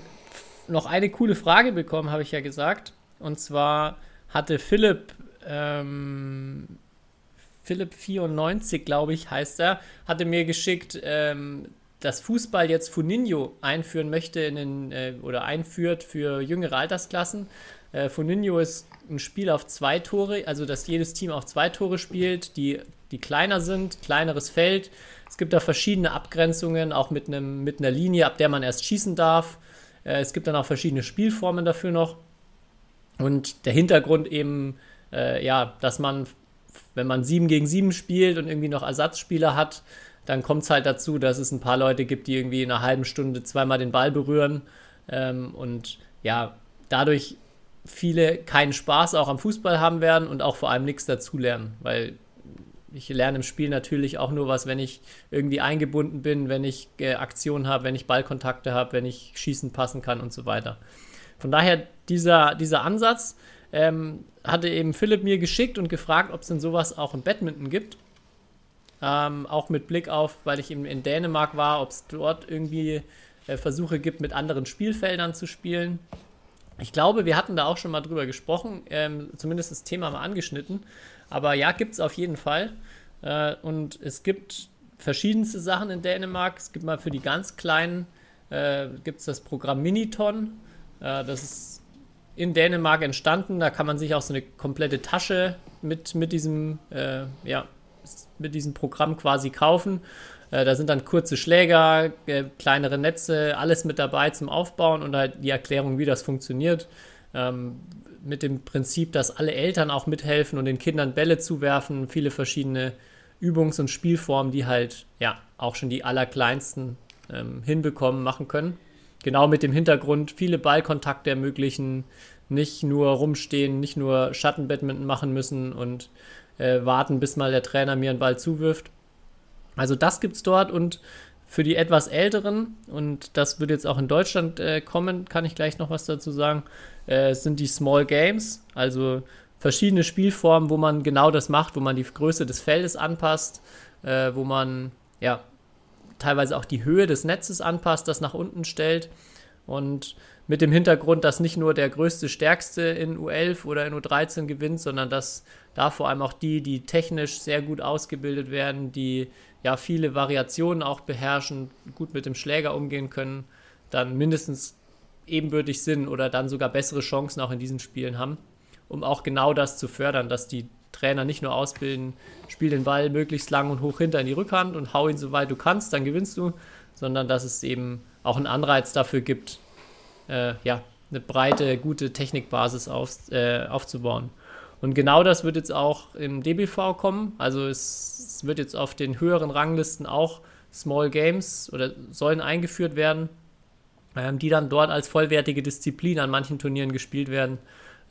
noch eine coole Frage bekommen, habe ich ja gesagt. Und zwar hatte Philipp, ähm, Philipp 94, glaube ich, heißt er, hatte mir geschickt, ähm, dass Fußball jetzt Funinho einführen möchte in den, äh, oder einführt für jüngere Altersklassen. Äh, Funinho ist ein Spiel auf zwei Tore, also dass jedes Team auf zwei Tore spielt, die, die kleiner sind, kleineres Feld. Es gibt da verschiedene Abgrenzungen, auch mit, einem, mit einer Linie, ab der man erst schießen darf. Äh, es gibt dann auch verschiedene Spielformen dafür noch. Und der Hintergrund eben, äh, ja, dass man, wenn man 7 gegen 7 spielt und irgendwie noch Ersatzspieler hat, dann kommt es halt dazu, dass es ein paar Leute gibt, die irgendwie in einer halben Stunde zweimal den Ball berühren. Ähm, und ja, dadurch viele keinen Spaß auch am Fußball haben werden und auch vor allem nichts dazulernen, weil ich lerne im Spiel natürlich auch nur was, wenn ich irgendwie eingebunden bin, wenn ich äh, Aktionen habe, wenn ich Ballkontakte habe, wenn ich schießen passen kann und so weiter. Von daher dieser, dieser Ansatz ähm, hatte eben Philipp mir geschickt und gefragt, ob es denn sowas auch im Badminton gibt. Ähm, auch mit Blick auf, weil ich eben in Dänemark war, ob es dort irgendwie äh, Versuche gibt, mit anderen Spielfeldern zu spielen. Ich glaube, wir hatten da auch schon mal drüber gesprochen, ähm, zumindest das Thema mal angeschnitten. Aber ja, gibt es auf jeden Fall. Äh, und es gibt verschiedenste Sachen in Dänemark. Es gibt mal für die ganz Kleinen, äh, gibt das Programm Miniton. Äh, das ist in Dänemark entstanden. Da kann man sich auch so eine komplette Tasche mit, mit, diesem, äh, ja, mit diesem Programm quasi kaufen. Äh, da sind dann kurze Schläger, äh, kleinere Netze, alles mit dabei zum Aufbauen und halt die Erklärung, wie das funktioniert. Ähm, mit dem Prinzip, dass alle Eltern auch mithelfen und den Kindern Bälle zuwerfen, viele verschiedene Übungs- und Spielformen, die halt ja auch schon die allerkleinsten ähm, hinbekommen, machen können. Genau mit dem Hintergrund, viele Ballkontakte ermöglichen, nicht nur rumstehen, nicht nur Schattenbadminton machen müssen und äh, warten, bis mal der Trainer mir einen Ball zuwirft. Also das gibt es dort und für die etwas Älteren, und das wird jetzt auch in Deutschland äh, kommen, kann ich gleich noch was dazu sagen, äh, sind die Small Games, also verschiedene Spielformen, wo man genau das macht, wo man die Größe des Feldes anpasst, äh, wo man ja teilweise auch die Höhe des Netzes anpasst, das nach unten stellt. Und mit dem Hintergrund, dass nicht nur der größte, stärkste in U11 oder in U13 gewinnt, sondern dass da vor allem auch die, die technisch sehr gut ausgebildet werden, die ja viele Variationen auch beherrschen, gut mit dem Schläger umgehen können, dann mindestens ebenbürtig sind oder dann sogar bessere Chancen auch in diesen Spielen haben, um auch genau das zu fördern, dass die Trainer nicht nur ausbilden, spiel den Ball möglichst lang und hoch hinter in die Rückhand und hau ihn so weit du kannst, dann gewinnst du, sondern dass es eben auch einen Anreiz dafür gibt, äh, ja, eine breite, gute Technikbasis auf, äh, aufzubauen. Und genau das wird jetzt auch im DBV kommen. Also es, es wird jetzt auf den höheren Ranglisten auch Small Games oder sollen eingeführt werden ähm, die dann dort als vollwertige Disziplin an manchen Turnieren gespielt werden.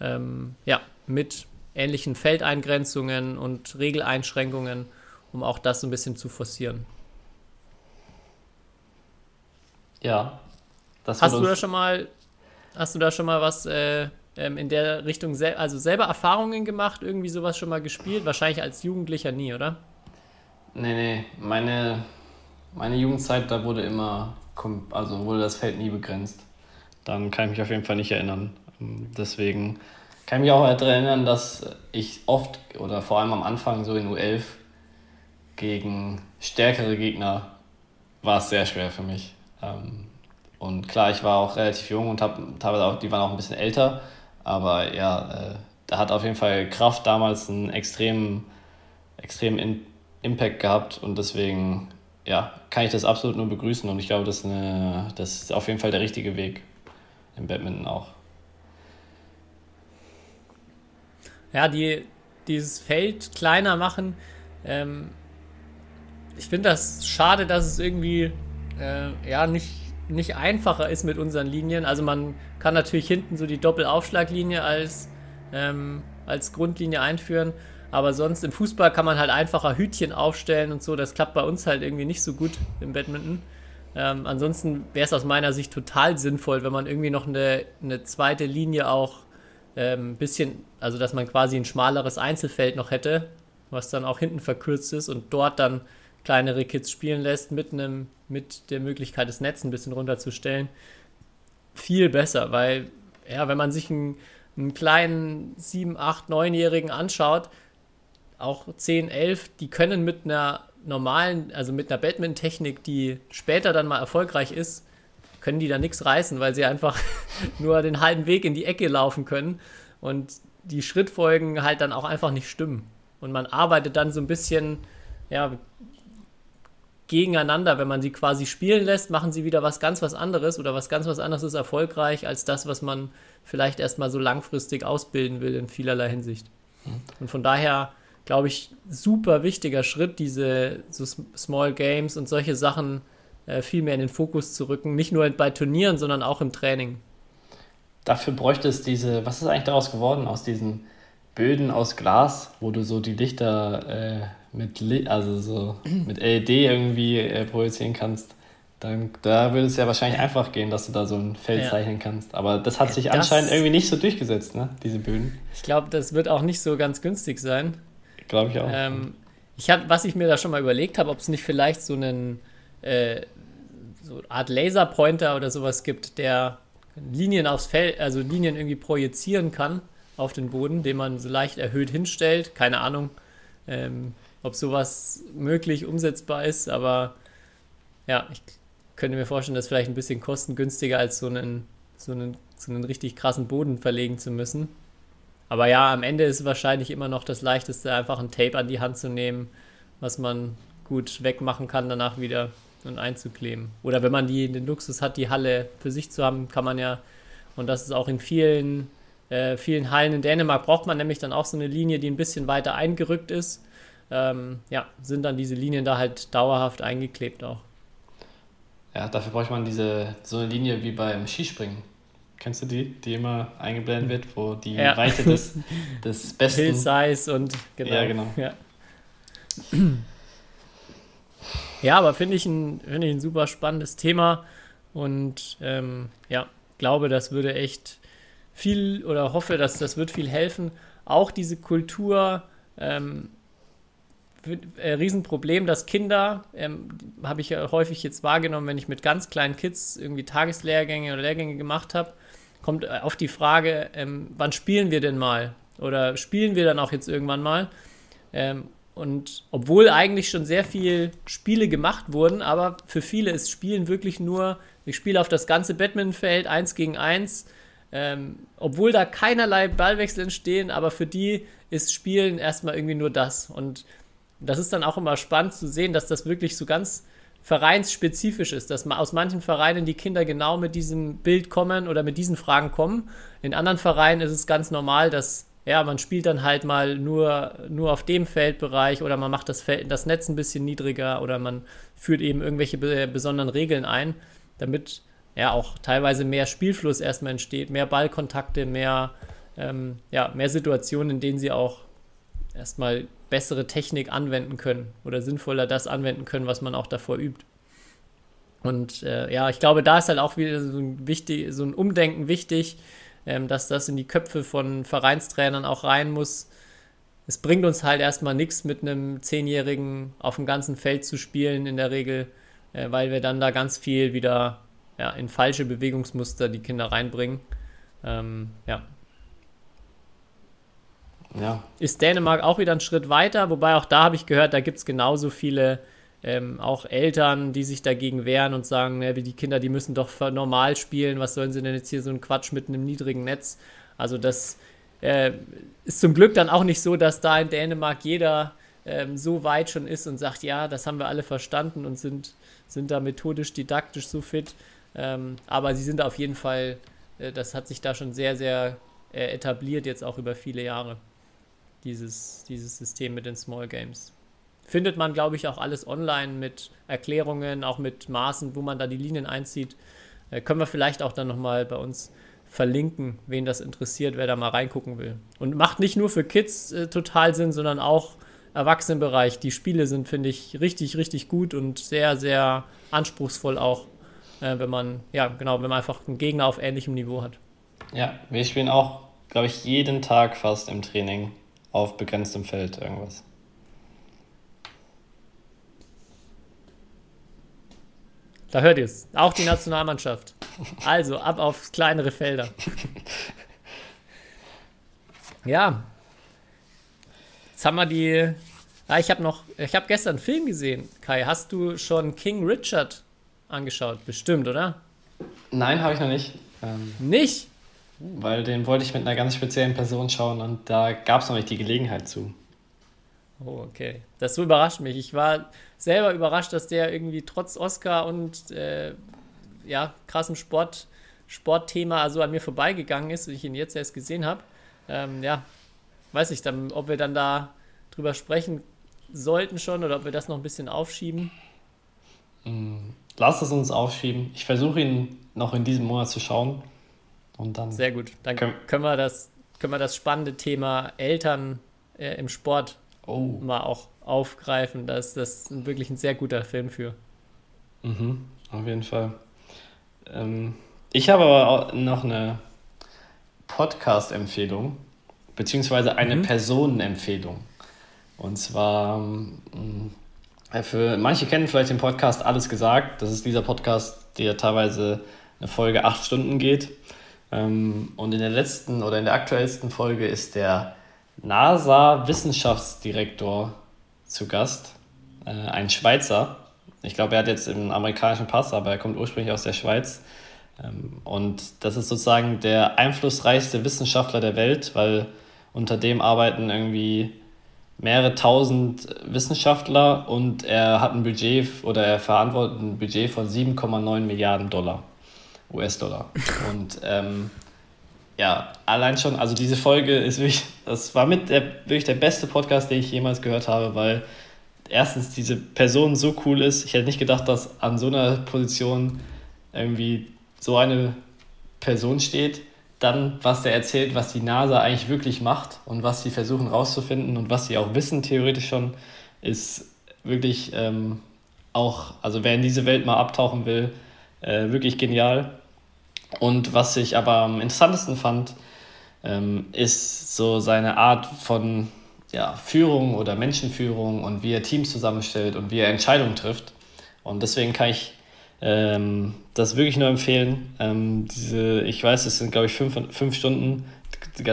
Ähm, ja, mit ähnlichen Feldeingrenzungen und Regeleinschränkungen, um auch das so ein bisschen zu forcieren. Ja. hast du da schon mal, hast du da schon mal was äh, ähm, in der Richtung, sel also selber Erfahrungen gemacht, irgendwie sowas schon mal gespielt? Wahrscheinlich als Jugendlicher nie, oder? Nee, nee, meine, meine Jugendzeit, da wurde immer, also wurde das Feld nie begrenzt. Dann kann ich mich auf jeden Fall nicht erinnern. Deswegen kann ich mich auch daran erinnern, dass ich oft oder vor allem am Anfang so in U11 gegen stärkere Gegner war es sehr schwer für mich. Ähm, und klar, ich war auch relativ jung und habe teilweise auch, die waren auch ein bisschen älter, aber ja, äh, da hat auf jeden Fall Kraft damals einen extremen, extremen Impact gehabt und deswegen ja, kann ich das absolut nur begrüßen und ich glaube, das ist, eine, das ist auf jeden Fall der richtige Weg im Badminton auch. Ja, die, dieses Feld kleiner machen, ähm, ich finde das schade, dass es irgendwie äh, ja nicht, nicht einfacher ist mit unseren Linien. Also man kann natürlich hinten so die Doppelaufschlaglinie als, ähm, als Grundlinie einführen. Aber sonst im Fußball kann man halt einfacher Hütchen aufstellen und so. Das klappt bei uns halt irgendwie nicht so gut im Badminton. Ähm, ansonsten wäre es aus meiner Sicht total sinnvoll, wenn man irgendwie noch eine, eine zweite Linie auch ähm, bisschen, also dass man quasi ein schmaleres Einzelfeld noch hätte, was dann auch hinten verkürzt ist und dort dann kleinere Kids spielen lässt mit einem, mit der Möglichkeit, das Netz ein bisschen runterzustellen. Viel besser, weil, ja, wenn man sich einen, einen kleinen 7, 8, 9-Jährigen anschaut, auch 10, 11, die können mit einer normalen, also mit einer Badminton-Technik, die später dann mal erfolgreich ist, können die da nichts reißen, weil sie einfach <laughs> nur den halben Weg in die Ecke laufen können und die Schrittfolgen halt dann auch einfach nicht stimmen. Und man arbeitet dann so ein bisschen, ja, gegeneinander. Wenn man sie quasi spielen lässt, machen sie wieder was ganz was anderes oder was ganz was anderes ist erfolgreich als das, was man vielleicht erstmal so langfristig ausbilden will in vielerlei Hinsicht. Und von daher glaube ich, super wichtiger Schritt, diese so Small Games und solche Sachen äh, viel mehr in den Fokus zu rücken. Nicht nur bei Turnieren, sondern auch im Training. Dafür bräuchte es diese, was ist eigentlich daraus geworden, aus diesen Böden aus Glas, wo du so die Lichter äh, mit, also so <clears throat> mit LED irgendwie äh, projizieren kannst. Dann, da würde es ja wahrscheinlich einfach gehen, dass du da so ein Feld ja. zeichnen kannst. Aber das hat sich das, anscheinend irgendwie nicht so durchgesetzt, ne? diese Böden. Ich glaube, das wird auch nicht so ganz günstig sein. Glaube ich auch. Ähm, ich hab, was ich mir da schon mal überlegt habe, ob es nicht vielleicht so einen äh, so eine Art Laserpointer oder sowas gibt, der Linien aufs Feld, also Linien irgendwie projizieren kann auf den Boden, den man so leicht erhöht hinstellt. Keine Ahnung, ähm, ob sowas möglich umsetzbar ist, aber ja, ich könnte mir vorstellen, dass vielleicht ein bisschen kostengünstiger als so einen, so einen, so einen richtig krassen Boden verlegen zu müssen. Aber ja, am Ende ist wahrscheinlich immer noch das Leichteste, einfach ein Tape an die Hand zu nehmen, was man gut wegmachen kann, danach wieder und einzukleben. Oder wenn man die, den Luxus hat, die Halle für sich zu haben, kann man ja, und das ist auch in vielen, äh, vielen Hallen in Dänemark, braucht man nämlich dann auch so eine Linie, die ein bisschen weiter eingerückt ist. Ähm, ja, sind dann diese Linien da halt dauerhaft eingeklebt auch. Ja, dafür braucht man diese, so eine Linie wie beim Skispringen. Kennst du die, die immer eingeblendet wird, wo die ja. Weite des, <laughs> des besten. Hill Size und genau. Ja, genau. Ja, <clears throat> ja aber finde ich, ein, find ich ein super spannendes Thema und ähm, ja, glaube, das würde echt viel oder hoffe, dass das wird viel helfen. Auch diese Kultur, ähm, äh, Riesenproblem, dass Kinder, ähm, habe ich ja häufig jetzt wahrgenommen, wenn ich mit ganz kleinen Kids irgendwie Tageslehrgänge oder Lehrgänge gemacht habe, kommt äh, auf die Frage, ähm, wann spielen wir denn mal? Oder spielen wir dann auch jetzt irgendwann mal? Ähm, und obwohl eigentlich schon sehr viele Spiele gemacht wurden, aber für viele ist Spielen wirklich nur, ich spiele auf das ganze Badmintonfeld, eins gegen eins, ähm, obwohl da keinerlei Ballwechsel entstehen, aber für die ist Spielen erstmal irgendwie nur das. Und das ist dann auch immer spannend zu sehen, dass das wirklich so ganz vereinsspezifisch ist, dass aus manchen Vereinen die Kinder genau mit diesem Bild kommen oder mit diesen Fragen kommen. In anderen Vereinen ist es ganz normal, dass ja, man spielt dann halt mal nur, nur auf dem Feldbereich oder man macht das, Feld, das Netz ein bisschen niedriger oder man führt eben irgendwelche besonderen Regeln ein, damit ja auch teilweise mehr Spielfluss erstmal entsteht, mehr Ballkontakte, mehr, ähm, ja, mehr Situationen, in denen sie auch erstmal bessere Technik anwenden können oder sinnvoller das anwenden können, was man auch davor übt. Und äh, ja, ich glaube, da ist halt auch wieder so ein, wichtig, so ein Umdenken wichtig, ähm, dass das in die Köpfe von Vereinstrainern auch rein muss. Es bringt uns halt erstmal nichts, mit einem Zehnjährigen auf dem ganzen Feld zu spielen, in der Regel, äh, weil wir dann da ganz viel wieder ja, in falsche Bewegungsmuster die Kinder reinbringen. Ähm, ja. Ja. Ist Dänemark auch wieder einen Schritt weiter, wobei auch da habe ich gehört, da gibt es genauso viele ähm, auch Eltern, die sich dagegen wehren und sagen, ne, die Kinder, die müssen doch normal spielen, was sollen sie denn jetzt hier so einen Quatsch mit einem niedrigen Netz? Also das äh, ist zum Glück dann auch nicht so, dass da in Dänemark jeder ähm, so weit schon ist und sagt, ja, das haben wir alle verstanden und sind, sind da methodisch, didaktisch so fit. Ähm, aber sie sind auf jeden Fall, äh, das hat sich da schon sehr, sehr äh, etabliert, jetzt auch über viele Jahre, dieses, dieses System mit den Small Games findet man, glaube ich, auch alles online mit Erklärungen, auch mit Maßen, wo man da die Linien einzieht. Äh, können wir vielleicht auch dann nochmal bei uns verlinken, wen das interessiert, wer da mal reingucken will. Und macht nicht nur für Kids äh, total Sinn, sondern auch Erwachsenenbereich. Die Spiele sind, finde ich, richtig, richtig gut und sehr, sehr anspruchsvoll auch, äh, wenn man, ja, genau, wenn man einfach einen Gegner auf ähnlichem Niveau hat. Ja, wir spielen auch, glaube ich, jeden Tag fast im Training auf begrenztem Feld irgendwas. Da hört ihr es. Auch die Nationalmannschaft. Also ab auf kleinere Felder. Ja. Jetzt haben wir die. Ah, ich habe noch. Ich habe gestern einen Film gesehen. Kai, hast du schon King Richard angeschaut? Bestimmt, oder? Nein, habe ich noch nicht. Ähm, nicht? Weil den wollte ich mit einer ganz speziellen Person schauen und da gab es noch nicht die Gelegenheit zu. Oh, okay. Das so überrascht mich. Ich war selber überrascht, dass der irgendwie trotz Oscar und äh, ja, krassem Sport, Sportthema also an mir vorbeigegangen ist und ich ihn jetzt erst gesehen habe. Ähm, ja, weiß ich dann, ob wir dann da drüber sprechen sollten schon oder ob wir das noch ein bisschen aufschieben. Mm, lass es uns aufschieben. Ich versuche ihn noch in diesem Monat zu schauen. Und dann Sehr gut. Dann können wir das, können wir das spannende Thema Eltern äh, im Sport oh. mal auch aufgreifen. Da ist das wirklich ein sehr guter Film für. Mhm, auf jeden Fall. Ähm, ich habe aber noch eine Podcast-Empfehlung, beziehungsweise eine mhm. Personenempfehlung. Und zwar, ähm, für manche kennen vielleicht den Podcast Alles gesagt. Das ist dieser Podcast, der teilweise eine Folge acht Stunden geht. Ähm, und in der letzten oder in der aktuellsten Folge ist der NASA-Wissenschaftsdirektor zu Gast, äh, ein Schweizer. Ich glaube, er hat jetzt einen amerikanischen Pass, aber er kommt ursprünglich aus der Schweiz. Ähm, und das ist sozusagen der einflussreichste Wissenschaftler der Welt, weil unter dem arbeiten irgendwie mehrere tausend Wissenschaftler und er hat ein Budget oder er verantwortet ein Budget von 7,9 Milliarden Dollar, US-Dollar. <laughs> Und ähm, ja, allein schon, also diese Folge ist wirklich, das war mit der, wirklich der beste Podcast, den ich jemals gehört habe, weil erstens diese Person so cool ist. Ich hätte nicht gedacht, dass an so einer Position irgendwie so eine Person steht. Dann, was der erzählt, was die NASA eigentlich wirklich macht und was sie versuchen rauszufinden und was sie auch wissen, theoretisch schon, ist wirklich ähm, auch, also wer in diese Welt mal abtauchen will, äh, wirklich genial. Und was ich aber am interessantesten fand, ähm, ist so seine Art von ja, Führung oder Menschenführung und wie er Teams zusammenstellt und wie er Entscheidungen trifft. Und deswegen kann ich ähm, das wirklich nur empfehlen. Ähm, diese, ich weiß, es sind, glaube ich, fünf, fünf Stunden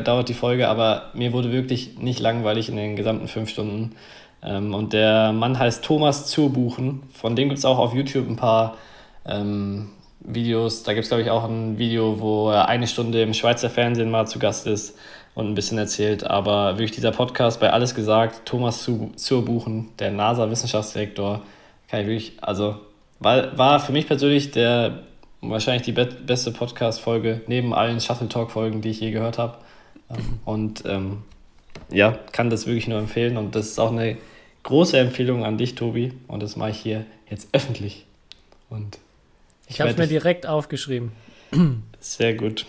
dauert die Folge, aber mir wurde wirklich nicht langweilig in den gesamten fünf Stunden. Ähm, und der Mann heißt Thomas Zurbuchen. Von dem gibt es auch auf YouTube ein paar ähm, Videos. Da gibt es, glaube ich, auch ein Video, wo er eine Stunde im Schweizer Fernsehen mal zu Gast ist und ein bisschen erzählt. Aber wirklich dieser Podcast bei Alles gesagt, Thomas Zurbuchen, der NASA-Wissenschaftsdirektor, kann ich wirklich, also war, war für mich persönlich der wahrscheinlich die be beste Podcast-Folge neben allen Shuttle-Talk-Folgen, die ich je gehört habe. <laughs> Und ähm, ja, kann das wirklich nur empfehlen. Und das ist auch eine große Empfehlung an dich, Tobi. Und das mache ich hier jetzt öffentlich. Und Ich habe es mir direkt aufgeschrieben. Sehr gut.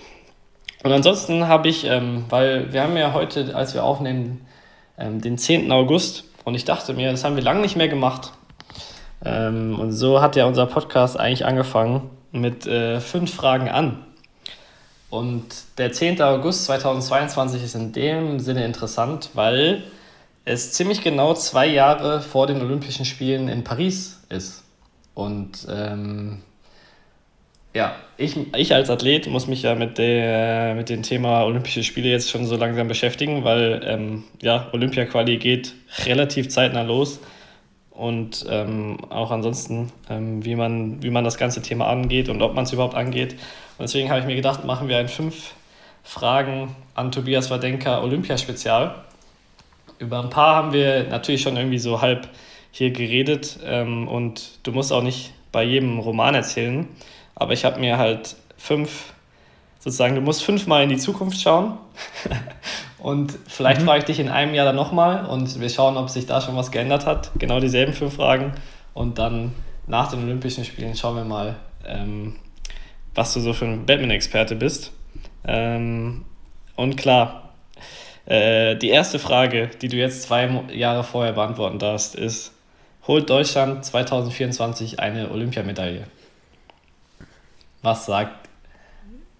Und ansonsten habe ich, ähm, weil wir haben ja heute, als wir aufnehmen, ähm, den 10. August und ich dachte mir, das haben wir lange nicht mehr gemacht. Ähm, und so hat ja unser Podcast eigentlich angefangen mit äh, fünf Fragen an. Und der 10. August 2022 ist in dem Sinne interessant, weil es ziemlich genau zwei Jahre vor den Olympischen Spielen in Paris ist. Und ähm, ja, ich, ich als Athlet muss mich ja mit, der, mit dem Thema Olympische Spiele jetzt schon so langsam beschäftigen, weil ähm, ja, Olympia-Quali geht relativ zeitnah los. Und ähm, auch ansonsten, ähm, wie, man, wie man das ganze Thema angeht und ob man es überhaupt angeht. Und deswegen habe ich mir gedacht, machen wir ein fünf Fragen an Tobias Wadenka Olympiaspezial. Über ein paar haben wir natürlich schon irgendwie so halb hier geredet ähm, und du musst auch nicht bei jedem Roman erzählen. Aber ich habe mir halt fünf, sozusagen, du musst fünfmal in die Zukunft schauen. <laughs> und vielleicht mhm. frage ich dich in einem Jahr dann nochmal und wir schauen, ob sich da schon was geändert hat. Genau dieselben fünf Fragen. Und dann nach den Olympischen Spielen schauen wir mal, ähm, was du so für ein Batman-Experte bist. Ähm, und klar, äh, die erste Frage, die du jetzt zwei Jahre vorher beantworten darfst, ist, holt Deutschland 2024 eine Olympiamedaille? Was sagt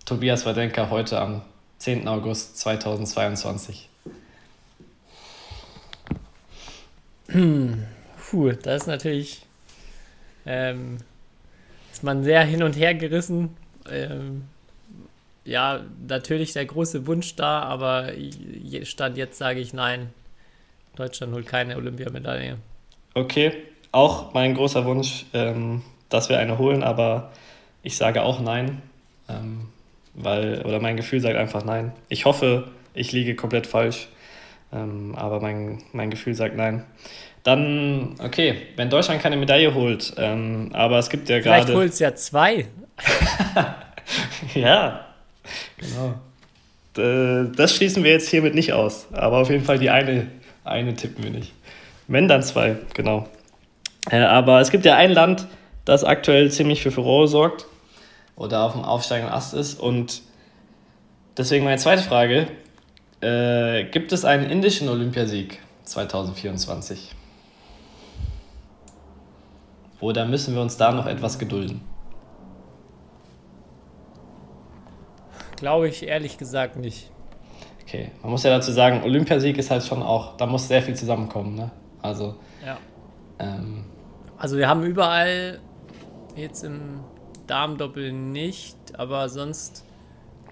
Tobias Wadenka heute am 10. August 2022? Puh, das ist natürlich ähm, ist man sehr hin und her gerissen. Ähm, ja, natürlich der große Wunsch da, aber Stand jetzt sage ich nein. Deutschland holt keine Olympiamedaille. Okay, auch mein großer Wunsch, ähm, dass wir eine holen, aber ich sage auch nein, ähm, weil, oder mein Gefühl sagt einfach nein. Ich hoffe, ich liege komplett falsch, ähm, aber mein, mein Gefühl sagt nein. Dann, okay, wenn Deutschland keine Medaille holt, ähm, aber es gibt ja gerade. Vielleicht holt es ja zwei. <laughs> ja, genau. Das schließen wir jetzt hiermit nicht aus, aber auf jeden Fall die eine, eine tippen wir nicht. Wenn dann zwei, genau. Äh, aber es gibt ja ein Land, das aktuell ziemlich für Furore sorgt oder auf dem aufsteigenden Ast ist. Und deswegen meine zweite Frage: äh, Gibt es einen indischen Olympiasieg 2024? Oder müssen wir uns da noch etwas gedulden? Glaube ich ehrlich gesagt nicht. Okay, man muss ja dazu sagen, Olympiasieg ist halt schon auch, da muss sehr viel zusammenkommen, ne? Also. Ja. Ähm, also wir haben überall jetzt im Damendoppel nicht, aber sonst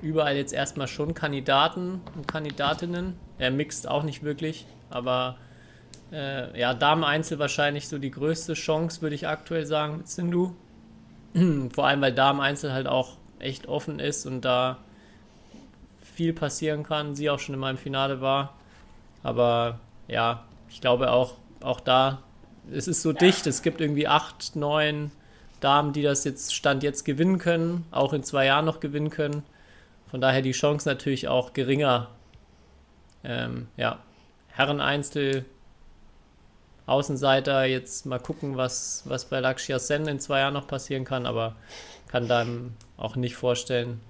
überall jetzt erstmal schon Kandidaten und Kandidatinnen. Er mixt auch nicht wirklich, aber äh, ja, Damen-Einzel wahrscheinlich so die größte Chance, würde ich aktuell sagen, mit Sindu. <clears throat> Vor allem, weil Damen-Einzel halt auch echt offen ist und da viel passieren kann. Sie auch schon in meinem Finale war. Aber ja, ich glaube auch, auch da, es ist so dicht, es gibt irgendwie acht, neun Damen, die das jetzt Stand jetzt gewinnen können, auch in zwei Jahren noch gewinnen können. Von daher die Chance natürlich auch geringer. Ähm, ja, Herren-Einzel, Außenseiter, jetzt mal gucken, was, was bei Lakshya Sen in zwei Jahren noch passieren kann, aber kann dann auch nicht vorstellen,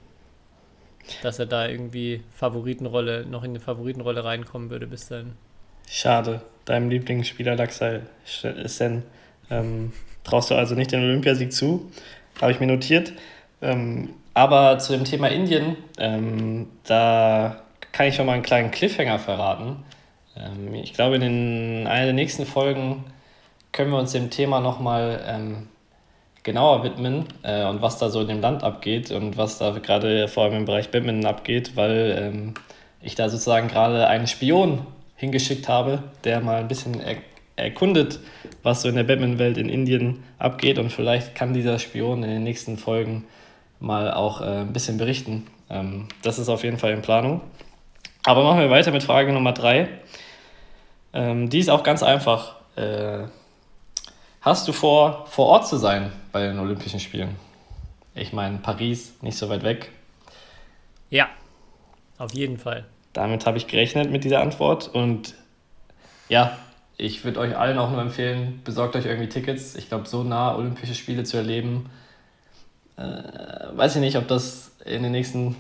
dass er da irgendwie Favoritenrolle, noch in eine Favoritenrolle reinkommen würde bis dahin. Schade, deinem Lieblingsspieler Lakshya Sen ähm, Traust du also nicht den Olympiasieg zu? Habe ich mir notiert. Ähm, aber zu dem Thema Indien, ähm, da kann ich schon mal einen kleinen Cliffhanger verraten. Ähm, ich glaube, in den, einer der nächsten Folgen können wir uns dem Thema nochmal ähm, genauer widmen äh, und was da so in dem Land abgeht und was da gerade vor allem im Bereich Badminton abgeht, weil ähm, ich da sozusagen gerade einen Spion hingeschickt habe, der mal ein bisschen erkundet, was so in der Batman-Welt in Indien abgeht und vielleicht kann dieser Spion in den nächsten Folgen mal auch äh, ein bisschen berichten. Ähm, das ist auf jeden Fall in Planung. Aber machen wir weiter mit Frage Nummer drei. Ähm, die ist auch ganz einfach. Äh, hast du vor, vor Ort zu sein bei den Olympischen Spielen? Ich meine, Paris, nicht so weit weg. Ja, auf jeden Fall. Damit habe ich gerechnet mit dieser Antwort und ja, ich würde euch allen auch nur empfehlen, besorgt euch irgendwie Tickets. Ich glaube, so nah Olympische Spiele zu erleben, Äh, weiß ich nicht, ob das in den nächsten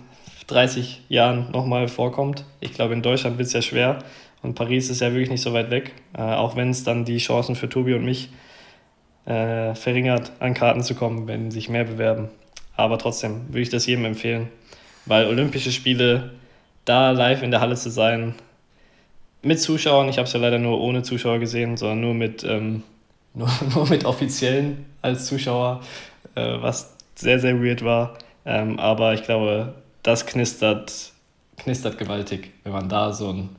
30 Jahren nochmal vorkommt. Ich glaube, in Deutschland wird es ja schwer und Paris ist ja wirklich nicht so weit weg, äh, auch wenn es dann die Chancen für Tobi und mich äh, verringert, an Karten zu kommen, wenn sich mehr bewerben. Aber trotzdem würde ich das jedem empfehlen, weil Olympische Spiele, da live in der Halle zu sein, mit Zuschauern, ich habe es ja leider nur ohne Zuschauer gesehen, sondern nur mit, ähm, <laughs> nur, nur mit Offiziellen als Zuschauer, äh, was sehr, sehr weird war. Ähm, aber ich glaube, das knistert, knistert gewaltig, wenn man da so ein,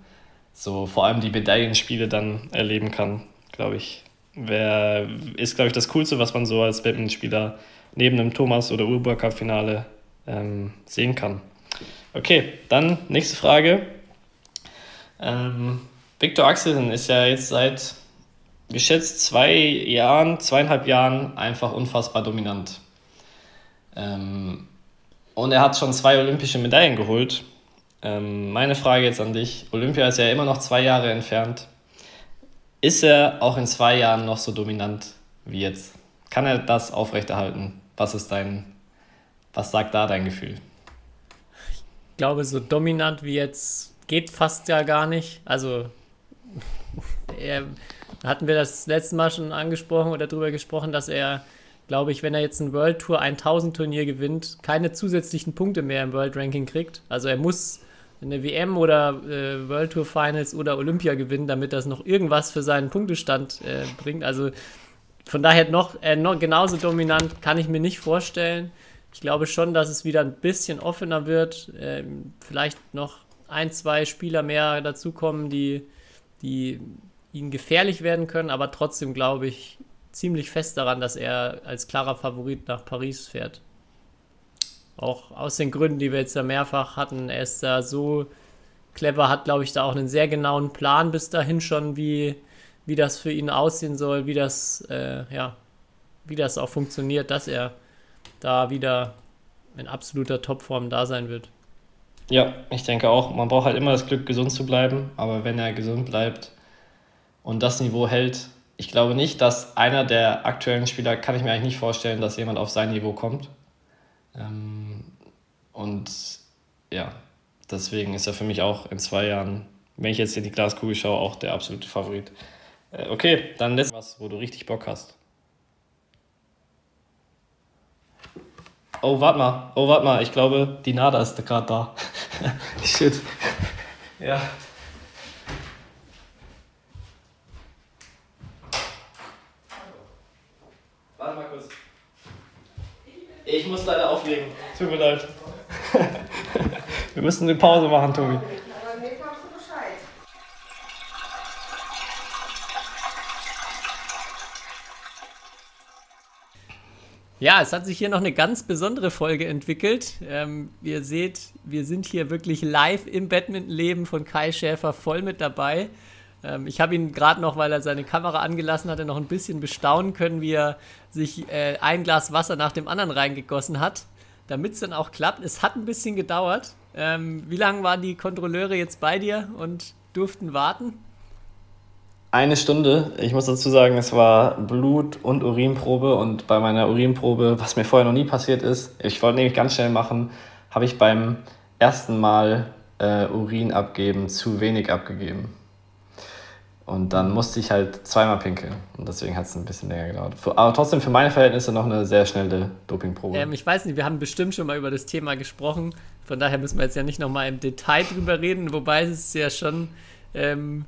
so vor allem die Medaillenspiele dann erleben kann, glaube ich. Wär, ist, glaube ich, das Coolste, was man so als Badmintonspieler neben einem Thomas- oder Urba-Cup-Finale ähm, sehen kann. Okay, dann nächste Frage. Ähm, Viktor Axelsen ist ja jetzt seit geschätzt zwei Jahren, zweieinhalb Jahren einfach unfassbar dominant. Ähm, und er hat schon zwei olympische Medaillen geholt. Ähm, meine Frage jetzt an dich: Olympia ist ja immer noch zwei Jahre entfernt. Ist er auch in zwei Jahren noch so dominant wie jetzt? Kann er das aufrechterhalten? Was ist dein, was sagt da dein Gefühl? Ich glaube, so dominant wie jetzt geht fast ja gar nicht. Also er, hatten wir das letzte Mal schon angesprochen oder darüber gesprochen, dass er, glaube ich, wenn er jetzt ein World Tour 1000 Turnier gewinnt, keine zusätzlichen Punkte mehr im World Ranking kriegt. Also er muss eine WM oder äh, World Tour Finals oder Olympia gewinnen, damit das noch irgendwas für seinen Punktestand äh, bringt. Also von daher noch, äh, noch genauso dominant kann ich mir nicht vorstellen. Ich glaube schon, dass es wieder ein bisschen offener wird. Ähm, vielleicht noch ein, zwei Spieler mehr dazukommen, die, die ihnen gefährlich werden können, aber trotzdem glaube ich ziemlich fest daran, dass er als klarer Favorit nach Paris fährt. Auch aus den Gründen, die wir jetzt ja mehrfach hatten. Er ist da so clever, hat, glaube ich, da auch einen sehr genauen Plan bis dahin schon, wie, wie das für ihn aussehen soll, wie das, äh, ja, wie das auch funktioniert, dass er da wieder in absoluter Topform da sein wird. Ja, ich denke auch, man braucht halt immer das Glück, gesund zu bleiben, aber wenn er gesund bleibt und das Niveau hält, ich glaube nicht, dass einer der aktuellen Spieler, kann ich mir eigentlich nicht vorstellen, dass jemand auf sein Niveau kommt. Ähm, und ja, deswegen ist er für mich auch in zwei Jahren, wenn ich jetzt in die Glaskugel schaue, auch der absolute Favorit. Äh, okay, dann letztes was, wo du richtig Bock hast. Oh, warte mal. Oh, warte mal. Ich glaube, die Nada ist gerade da. <laughs> Shit. Ja. Warte mal kurz. Ich muss leider auflegen. Tut mir leid. <laughs> Wir müssen eine Pause machen, Tobi. Ja, es hat sich hier noch eine ganz besondere Folge entwickelt. Ähm, ihr seht, wir sind hier wirklich live im Badmintonleben von Kai Schäfer voll mit dabei. Ähm, ich habe ihn gerade noch, weil er seine Kamera angelassen hatte, noch ein bisschen bestaunen können, wie er sich äh, ein Glas Wasser nach dem anderen reingegossen hat, damit es dann auch klappt. Es hat ein bisschen gedauert. Ähm, wie lange waren die Kontrolleure jetzt bei dir und durften warten? Eine Stunde. Ich muss dazu sagen, es war Blut- und Urinprobe. Und bei meiner Urinprobe, was mir vorher noch nie passiert ist, ich wollte nämlich ganz schnell machen, habe ich beim ersten Mal äh, Urin abgeben zu wenig abgegeben. Und dann musste ich halt zweimal pinkeln. Und deswegen hat es ein bisschen länger gedauert. Aber trotzdem für meine Verhältnisse noch eine sehr schnelle Dopingprobe. Ähm, ich weiß nicht, wir haben bestimmt schon mal über das Thema gesprochen. Von daher müssen wir jetzt ja nicht nochmal im Detail drüber reden. Wobei es ist ja schon. Ähm,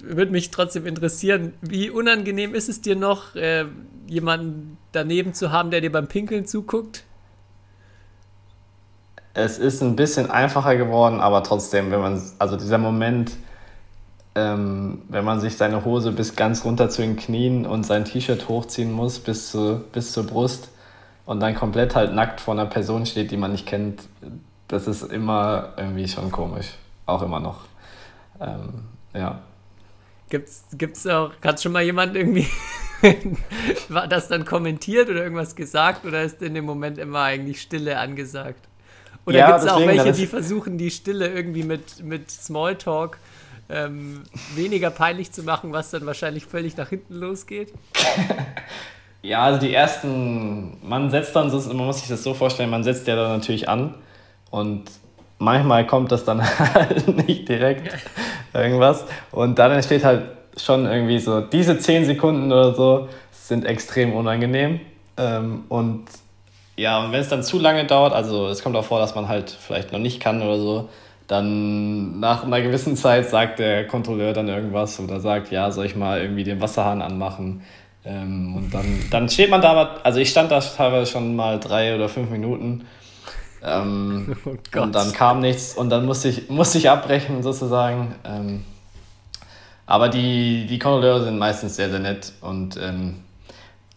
würde mich trotzdem interessieren, wie unangenehm ist es dir noch, äh, jemanden daneben zu haben, der dir beim Pinkeln zuguckt? Es ist ein bisschen einfacher geworden, aber trotzdem, wenn man, also dieser Moment, ähm, wenn man sich seine Hose bis ganz runter zu den Knien und sein T-Shirt hochziehen muss bis, zu, bis zur Brust und dann komplett halt nackt vor einer Person steht, die man nicht kennt, das ist immer irgendwie schon komisch. Auch immer noch. Ähm, ja. Gibt's, gibt's auch, hat schon mal jemand irgendwie <laughs> das dann kommentiert oder irgendwas gesagt oder ist in dem Moment immer eigentlich Stille angesagt? Oder ja, gibt es auch welche, die versuchen, die Stille irgendwie mit, mit Smalltalk ähm, weniger peinlich zu machen, was dann wahrscheinlich völlig nach hinten losgeht? <laughs> Ja, also die ersten, man setzt dann, so, man muss sich das so vorstellen, man setzt ja dann natürlich an und manchmal kommt das dann <laughs> halt nicht direkt irgendwas und dann entsteht halt schon irgendwie so, diese 10 Sekunden oder so sind extrem unangenehm ähm, und ja, und wenn es dann zu lange dauert, also es kommt auch vor, dass man halt vielleicht noch nicht kann oder so, dann nach einer gewissen Zeit sagt der Kontrolleur dann irgendwas oder sagt, ja, soll ich mal irgendwie den Wasserhahn anmachen? Ähm, und dann, dann steht man da, also ich stand da teilweise schon mal drei oder fünf Minuten. Ähm, <laughs> oh und dann kam nichts und dann musste ich, musste ich abbrechen sozusagen. Ähm, aber die, die Kontrolleure sind meistens sehr, sehr nett und ähm,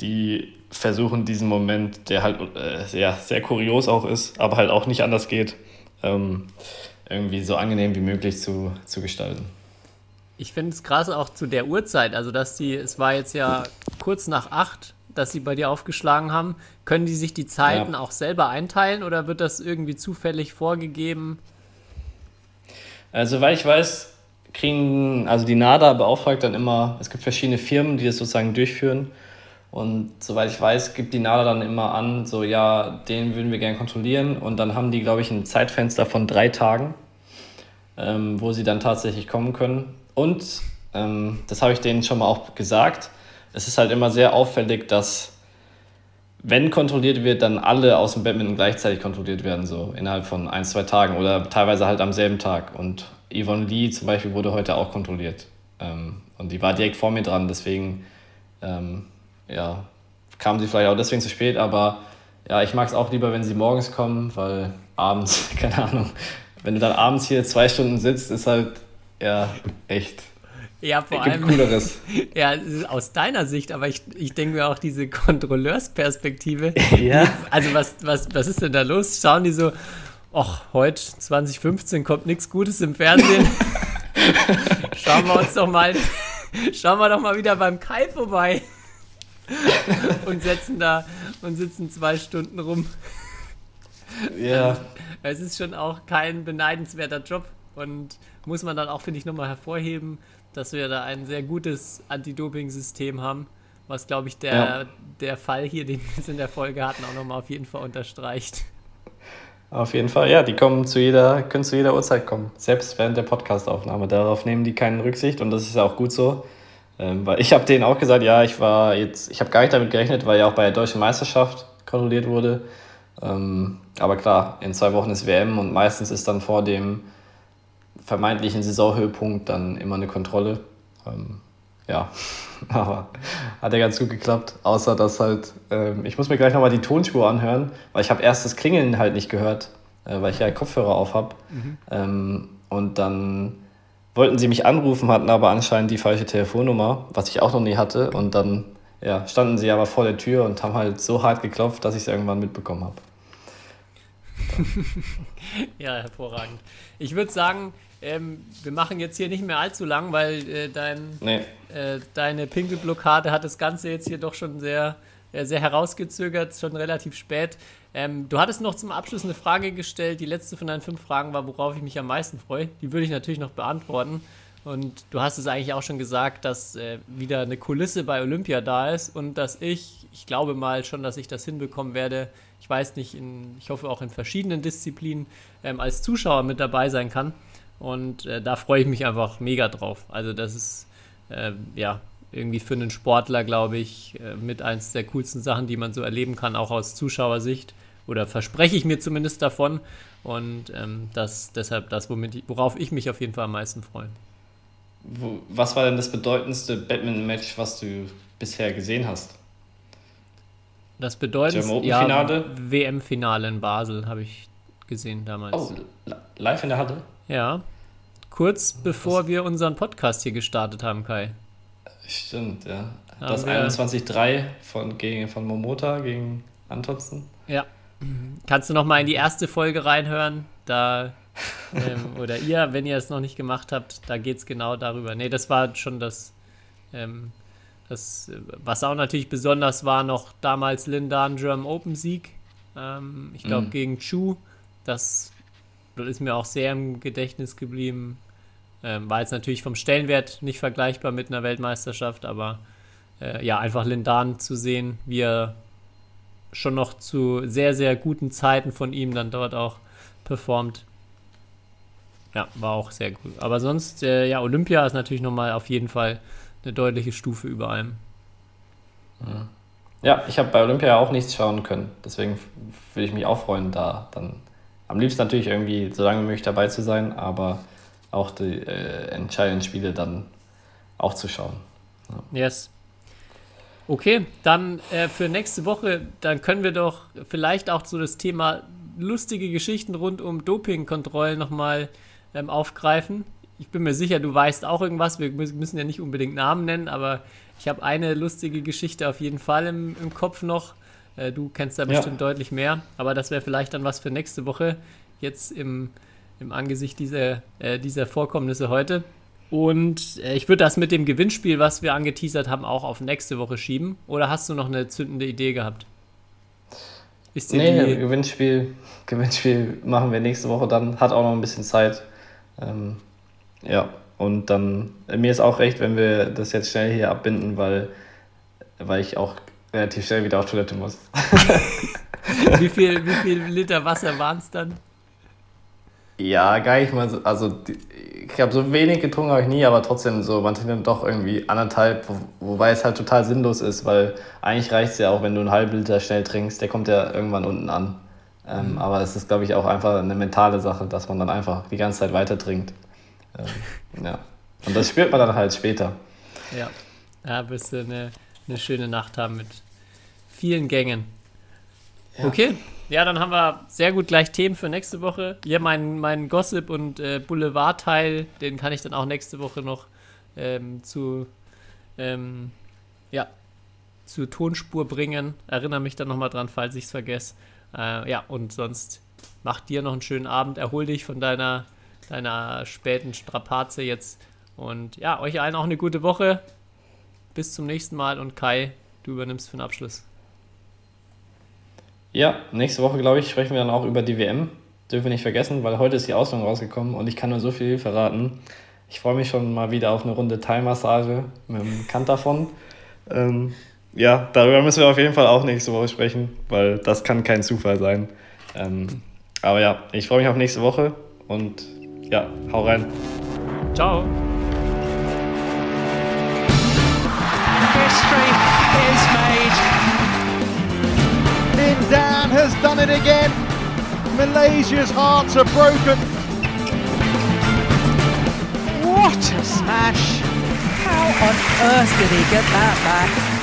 die versuchen diesen Moment, der halt äh, sehr, sehr kurios auch ist, aber halt auch nicht anders geht, ähm, irgendwie so angenehm wie möglich zu, zu gestalten. Ich finde es krass auch zu der Uhrzeit, also dass die, es war jetzt ja kurz nach acht, dass sie bei dir aufgeschlagen haben. Können die sich die Zeiten ja. auch selber einteilen oder wird das irgendwie zufällig vorgegeben? Also, weil ich weiß, kriegen, also die NADA beauftragt dann immer, es gibt verschiedene Firmen, die das sozusagen durchführen. Und soweit ich weiß, gibt die NADA dann immer an, so ja, den würden wir gerne kontrollieren. Und dann haben die, glaube ich, ein Zeitfenster von drei Tagen, ähm, wo sie dann tatsächlich kommen können. Und ähm, das habe ich denen schon mal auch gesagt. Es ist halt immer sehr auffällig, dass wenn kontrolliert wird, dann alle aus dem Badminton gleichzeitig kontrolliert werden, so innerhalb von ein, zwei Tagen oder teilweise halt am selben Tag. Und Yvonne Lee zum Beispiel wurde heute auch kontrolliert. Ähm, und die war direkt vor mir dran, deswegen ähm, ja, kam sie vielleicht auch deswegen zu spät, aber ja, ich mag es auch lieber, wenn sie morgens kommen, weil abends, <laughs> keine Ahnung, wenn du dann abends hier zwei Stunden sitzt, ist halt ja echt. Ja, vor allem. Cooleres. <laughs> Ja, aus deiner Sicht, aber ich, ich denke mir auch diese Kontrolleursperspektive. <laughs> Ja. Also, was, was, was ist denn da los? Schauen die so, ach, heute 2015 kommt nichts Gutes im Fernsehen. <laughs> schauen wir uns doch mal, schauen wir doch mal wieder beim Kai vorbei. und setzen da und sitzen zwei Stunden rum. Ja. Es ist schon auch kein beneidenswerter Job und muss man dann auch, finde ich, nochmal hervorheben, dass wir da ein sehr gutes Anti-Doping-System haben, was, glaube ich, der, ja. der Fall hier, den wir jetzt in der Folge hatten, auch nochmal auf jeden Fall unterstreicht. Auf jeden Fall, ja, die kommen zu jeder, können zu jeder Uhrzeit kommen, selbst während der Podcastaufnahme. Darauf nehmen die keine Rücksicht und das ist ja auch gut so. Ähm, weil ich habe denen auch gesagt, ja, ich war jetzt, ich habe gar nicht damit gerechnet, weil ja auch bei der deutschen Meisterschaft kontrolliert wurde. Ähm, aber klar, in zwei Wochen ist WM und meistens ist dann vor dem vermeintlichen Saisonhöhepunkt dann immer eine Kontrolle. Ähm, ja, <laughs> aber hat ja ganz gut geklappt, außer dass halt, ähm, ich muss mir gleich nochmal die Tonspur anhören, weil ich habe erst das Klingeln halt nicht gehört, äh, weil ich ja Kopfhörer auf habe. Mhm. Ähm, und dann wollten sie mich anrufen, hatten aber anscheinend die falsche Telefonnummer, was ich auch noch nie hatte. Und dann ja, standen sie aber vor der Tür und haben halt so hart geklopft, dass ich es irgendwann mitbekommen habe. <laughs> ja, hervorragend. Ich würde sagen, ähm, wir machen jetzt hier nicht mehr allzu lang, weil äh, dein, nee. äh, deine Pinkelblockade hat das Ganze jetzt hier doch schon sehr, äh, sehr herausgezögert, schon relativ spät. Ähm, du hattest noch zum Abschluss eine Frage gestellt. Die letzte von deinen fünf Fragen war, worauf ich mich am meisten freue. Die würde ich natürlich noch beantworten. Und du hast es eigentlich auch schon gesagt, dass äh, wieder eine Kulisse bei Olympia da ist und dass ich, ich glaube mal schon, dass ich das hinbekommen werde. Ich weiß nicht, in, ich hoffe auch in verschiedenen Disziplinen ähm, als Zuschauer mit dabei sein kann. Und äh, da freue ich mich einfach mega drauf. Also, das ist äh, ja irgendwie für einen Sportler, glaube ich, äh, mit eins der coolsten Sachen, die man so erleben kann, auch aus Zuschauersicht oder verspreche ich mir zumindest davon. Und ähm, das deshalb das, womit worauf ich mich auf jeden Fall am meisten freue. Wo, was war denn das bedeutendste Badminton-Match, was du bisher gesehen hast? Das bedeutendste ja, WM-Finale in Basel habe ich gesehen damals. Oh, live in der Halle? Ja. Kurz bevor was? wir unseren Podcast hier gestartet haben, Kai. Stimmt, ja. Das 21-3 von, von Momota gegen Antonsen. Ja, Kannst du noch mal in die erste Folge reinhören? Da ähm, oder ihr, wenn ihr es noch nicht gemacht habt, da geht es genau darüber. Nee, das war schon das, ähm, das, was auch natürlich besonders war, noch damals Lindan German Open Sieg. Ähm, ich glaube, mhm. gegen Chu. Das, das ist mir auch sehr im Gedächtnis geblieben. Ähm, war jetzt natürlich vom Stellenwert nicht vergleichbar mit einer Weltmeisterschaft, aber äh, ja, einfach Lindan zu sehen, wie er schon noch zu sehr, sehr guten Zeiten von ihm dann dort auch performt. Ja, war auch sehr gut. Aber sonst, äh, ja, Olympia ist natürlich nochmal auf jeden Fall eine deutliche Stufe über allem. Ja, ich habe bei Olympia auch nichts schauen können. Deswegen würde ich mich auch freuen, da dann am liebsten natürlich irgendwie so lange wie möglich dabei zu sein, aber auch die äh, entscheidenden Spiele dann auch zu schauen. Yes. Okay, dann äh, für nächste Woche, dann können wir doch vielleicht auch so das Thema lustige Geschichten rund um Dopingkontrollen nochmal ähm, aufgreifen. Ich bin mir sicher, du weißt auch irgendwas. Wir müssen ja nicht unbedingt Namen nennen, aber ich habe eine lustige Geschichte auf jeden Fall im, im Kopf noch. Äh, du kennst da Ja. bestimmt deutlich mehr, aber das wäre vielleicht dann was für nächste Woche, jetzt im, im Angesicht dieser, äh, dieser Vorkommnisse heute. Und äh, ich würde das mit dem Gewinnspiel, was wir angeteasert haben, auch auf nächste Woche schieben. Oder hast du noch eine zündende Idee gehabt? Ist Nee, Gewinnspiel, Gewinnspiel machen wir nächste Woche dann. Hat auch noch ein bisschen Zeit. Ähm, ja, und dann, mir ist auch recht, wenn wir das jetzt schnell hier abbinden, weil, weil ich auch relativ schnell wieder auf Toilette muss. <laughs> wie, viel, wie viel Liter Wasser waren es dann? Ja, gar nicht mal so. Also, ich habe so wenig getrunken, habe ich nie, aber trotzdem so, man trinkt dann doch irgendwie anderthalb, wo, wobei es halt total sinnlos ist, weil eigentlich reicht es ja auch, wenn du einen halben Liter schnell trinkst, der kommt ja irgendwann unten an. Ähm, Aber es ist, glaube ich, auch einfach eine mentale Sache, dass man dann einfach die ganze Zeit weiter trinkt. Ähm, <laughs> ja. Und das spürt man dann halt später. Ja, da wirst du eine, eine schöne Nacht haben mit vielen Gängen. Okay, ja, dann haben wir sehr gut gleich Themen für nächste Woche. Ja, mein, mein Gossip- und äh, Boulevard-Teil, den kann ich dann auch nächste Woche noch ähm, zu, ähm, ja, zur Tonspur bringen. Erinnere mich dann nochmal dran, falls ich es vergesse. Äh, ja, und sonst mach dir noch einen schönen Abend. Erhol dich von deiner, deiner späten Strapaze jetzt. Und ja, euch allen auch eine gute Woche. Bis zum nächsten Mal und Kai, du übernimmst für den Abschluss. Ja, nächste Woche, glaube ich, sprechen wir dann auch über die WM. Dürfen wir nicht vergessen, weil heute ist die Auslosung rausgekommen und ich kann nur so viel verraten. Ich freue mich schon mal wieder auf eine Runde Thai-Massage mit dem Kant davon. Ähm, ja, darüber müssen wir auf jeden Fall auch nächste Woche sprechen, weil das kann kein Zufall sein. Ähm, aber ja, ich freue mich auf nächste Woche und ja, hau rein. Ciao. History is made. Lindan has done it again. Malaysia's hearts are broken. What a smash! How on earth did he get that back?